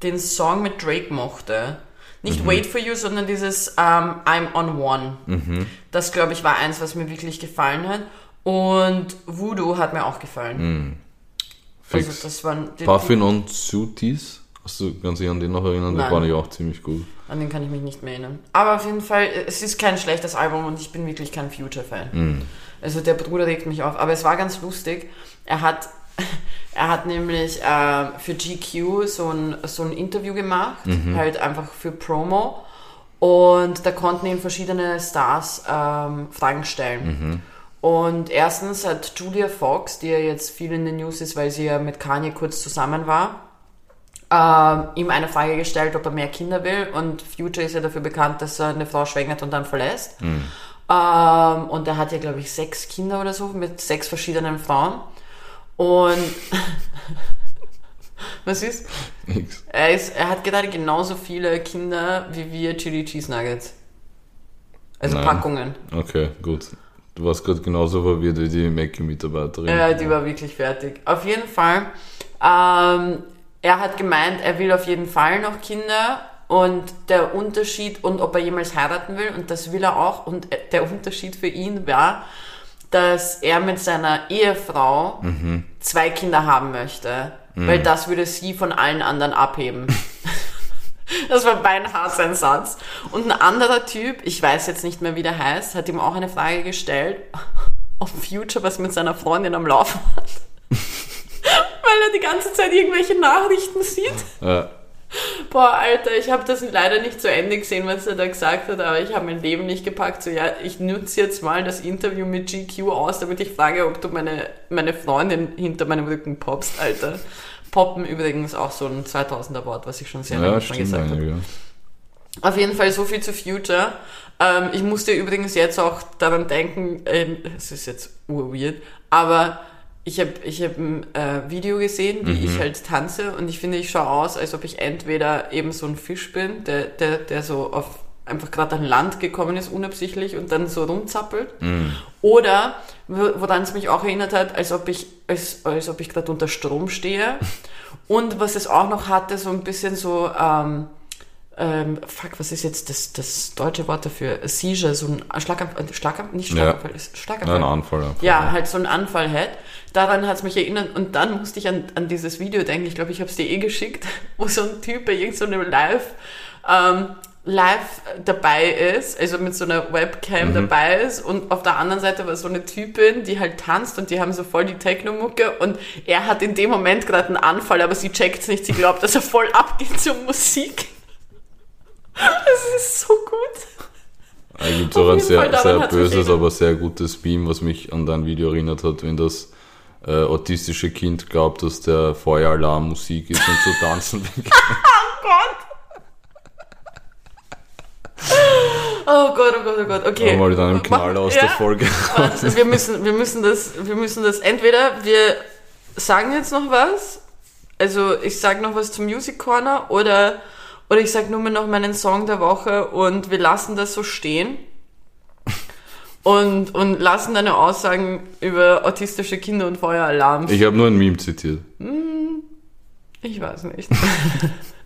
den Song mit Drake mochte. Nicht Wait for You, sondern dieses ähm, I'm on One. Das, glaube ich, war eins, was mir wirklich gefallen hat. Und Voodoo hat mir auch gefallen. Fix. Also das waren Puffin und Sutis, hast du ganz sich an den noch erinnern? Der Nein. fand ich auch ziemlich gut. An den kann ich mich nicht mehr erinnern. Aber auf jeden Fall, es ist kein schlechtes Album und ich bin wirklich kein Future-Fan. Also der Bruder regt mich auf. Aber es war ganz lustig. Er hat, er hat nämlich äh, für GQ so ein, so ein Interview gemacht, halt einfach für Promo. Und da konnten ihn verschiedene Stars ähm, Fragen stellen. Und erstens hat Julia Fox, die ja jetzt viel in den News ist, weil sie ja mit Kanye kurz zusammen war, ähm, ihm eine Frage gestellt, ob er mehr Kinder will. Und Future ist ja dafür bekannt, dass er eine Frau schwängert und dann verlässt. Ähm, und er hat ja, glaube ich, sechs Kinder oder so mit sechs verschiedenen Frauen. Und was ist? Nix. Er, ist, er hat gerade genauso viele Kinder wie wir Chili Cheese Nuggets. Also Nein. Packungen. Okay, gut. Du warst gerade genauso verwirrt wie die Mackie-Mitarbeiterin. Ja, die war wirklich fertig. Auf jeden Fall, ähm, er hat gemeint, er will auf jeden Fall noch Kinder und der Unterschied und ob er jemals heiraten will und das will er auch und der Unterschied für ihn war, dass er mit seiner Ehefrau zwei Kinder haben möchte, weil das würde sie von allen anderen abheben. Das war beinhart sein Satz. Und ein anderer Typ, ich weiß jetzt nicht mehr, wie der heißt, hat ihm auch eine Frage gestellt, ob Future was mit seiner Freundin am Laufen hat. Weil er die ganze Zeit irgendwelche Nachrichten sieht. Ja. Boah, Alter, ich habe das leider nicht zu Ende gesehen, was er da gesagt hat, aber ich habe mein Leben nicht gepackt. So, ja, ich nutze jetzt mal das Interview mit GQ aus, damit ich frage, ob du meine, meine Freundin hinter meinem Rücken poppst, Alter. Poppen übrigens auch so ein 2000er Wort, was ich schon sehr lange Ja, stimmt gesagt habe. einige. Auf jeden Fall so viel zu Future. Ähm, ich musste übrigens jetzt auch daran denken, ähm, es ist jetzt urweird, aber ich habe ich hab ein äh, Video gesehen, wie ich halt tanze und ich finde, ich schaue aus, als ob ich entweder eben so ein Fisch bin, der, der, der so auf einfach gerade an Land gekommen ist, unabsichtlich und dann so rumzappelt. Oder, wo- woran es mich auch erinnert hat, als ob ich, als, als ob ich gerade unter Strom stehe. Und was es auch noch hatte, so ein bisschen so, ähm, ähm, fuck, was ist jetzt das, das deutsche Wort dafür? Seizure, so ein Schlaganfall, Schlaganfall nicht Ja. Schlaganfall, ist Schlaganfall. Nein, Anfall einfach. Ja, halt so einen Anfall hätte. Daran hat es mich erinnert und dann musste ich an, an dieses Video denken, ich glaube, ich habe es dir eh geschickt, wo so ein Typ bei irgendeinem Live, ähm, live dabei ist, also mit so einer Webcam dabei ist und auf der anderen Seite war so eine Typin, die halt tanzt und die haben so voll die Techno-Mucke und er hat in dem Moment gerade einen Anfall, aber sie checkt's nicht, sie glaubt, dass er voll abgeht zur Musik. Es ist so gut. Da gibt auch ein sehr, sehr böses, aber sehr gutes Meme, was mich an dein Video erinnert hat, wenn das äh, autistische Kind glaubt, dass der Feueralarm Musik ist und so tanzen will. Oh Gott, oh Gott, oh Gott, okay. mal dann im Knall aus der Folge. Warte, wir müssen, wir müssen das, wir müssen das entweder, wir sagen jetzt noch was, also ich sag noch was zum Music Corner oder, oder ich sag nur mal noch meinen Song der Woche und wir lassen das so stehen. Und, und lassen deine Aussagen über autistische Kinder und Feueralarm. Ich habe nur ein Meme zitiert. Ich weiß nicht.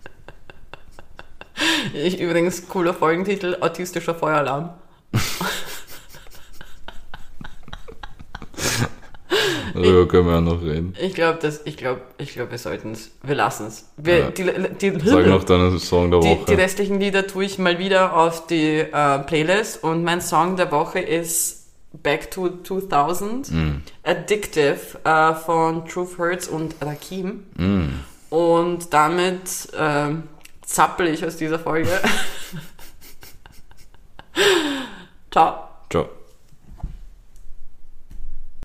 ich, übrigens, cooler Folgentitel, autistischer Feueralarm. Darüber können wir ja noch reden. Ich glaube, ich glaube, ich glaube, wir sollten es, wir lassen es. Ja. die, die, Sag noch deinen Song der die, Woche. die restlichen Lieder tue ich mal wieder auf die äh, Playlist und mein Song der Woche ist Back to 2000, Mm. Addictive äh, von Truth Hurts und Rakim. Mm. Und damit ähm, zappel ich aus dieser Folge. Ciao. Ciao.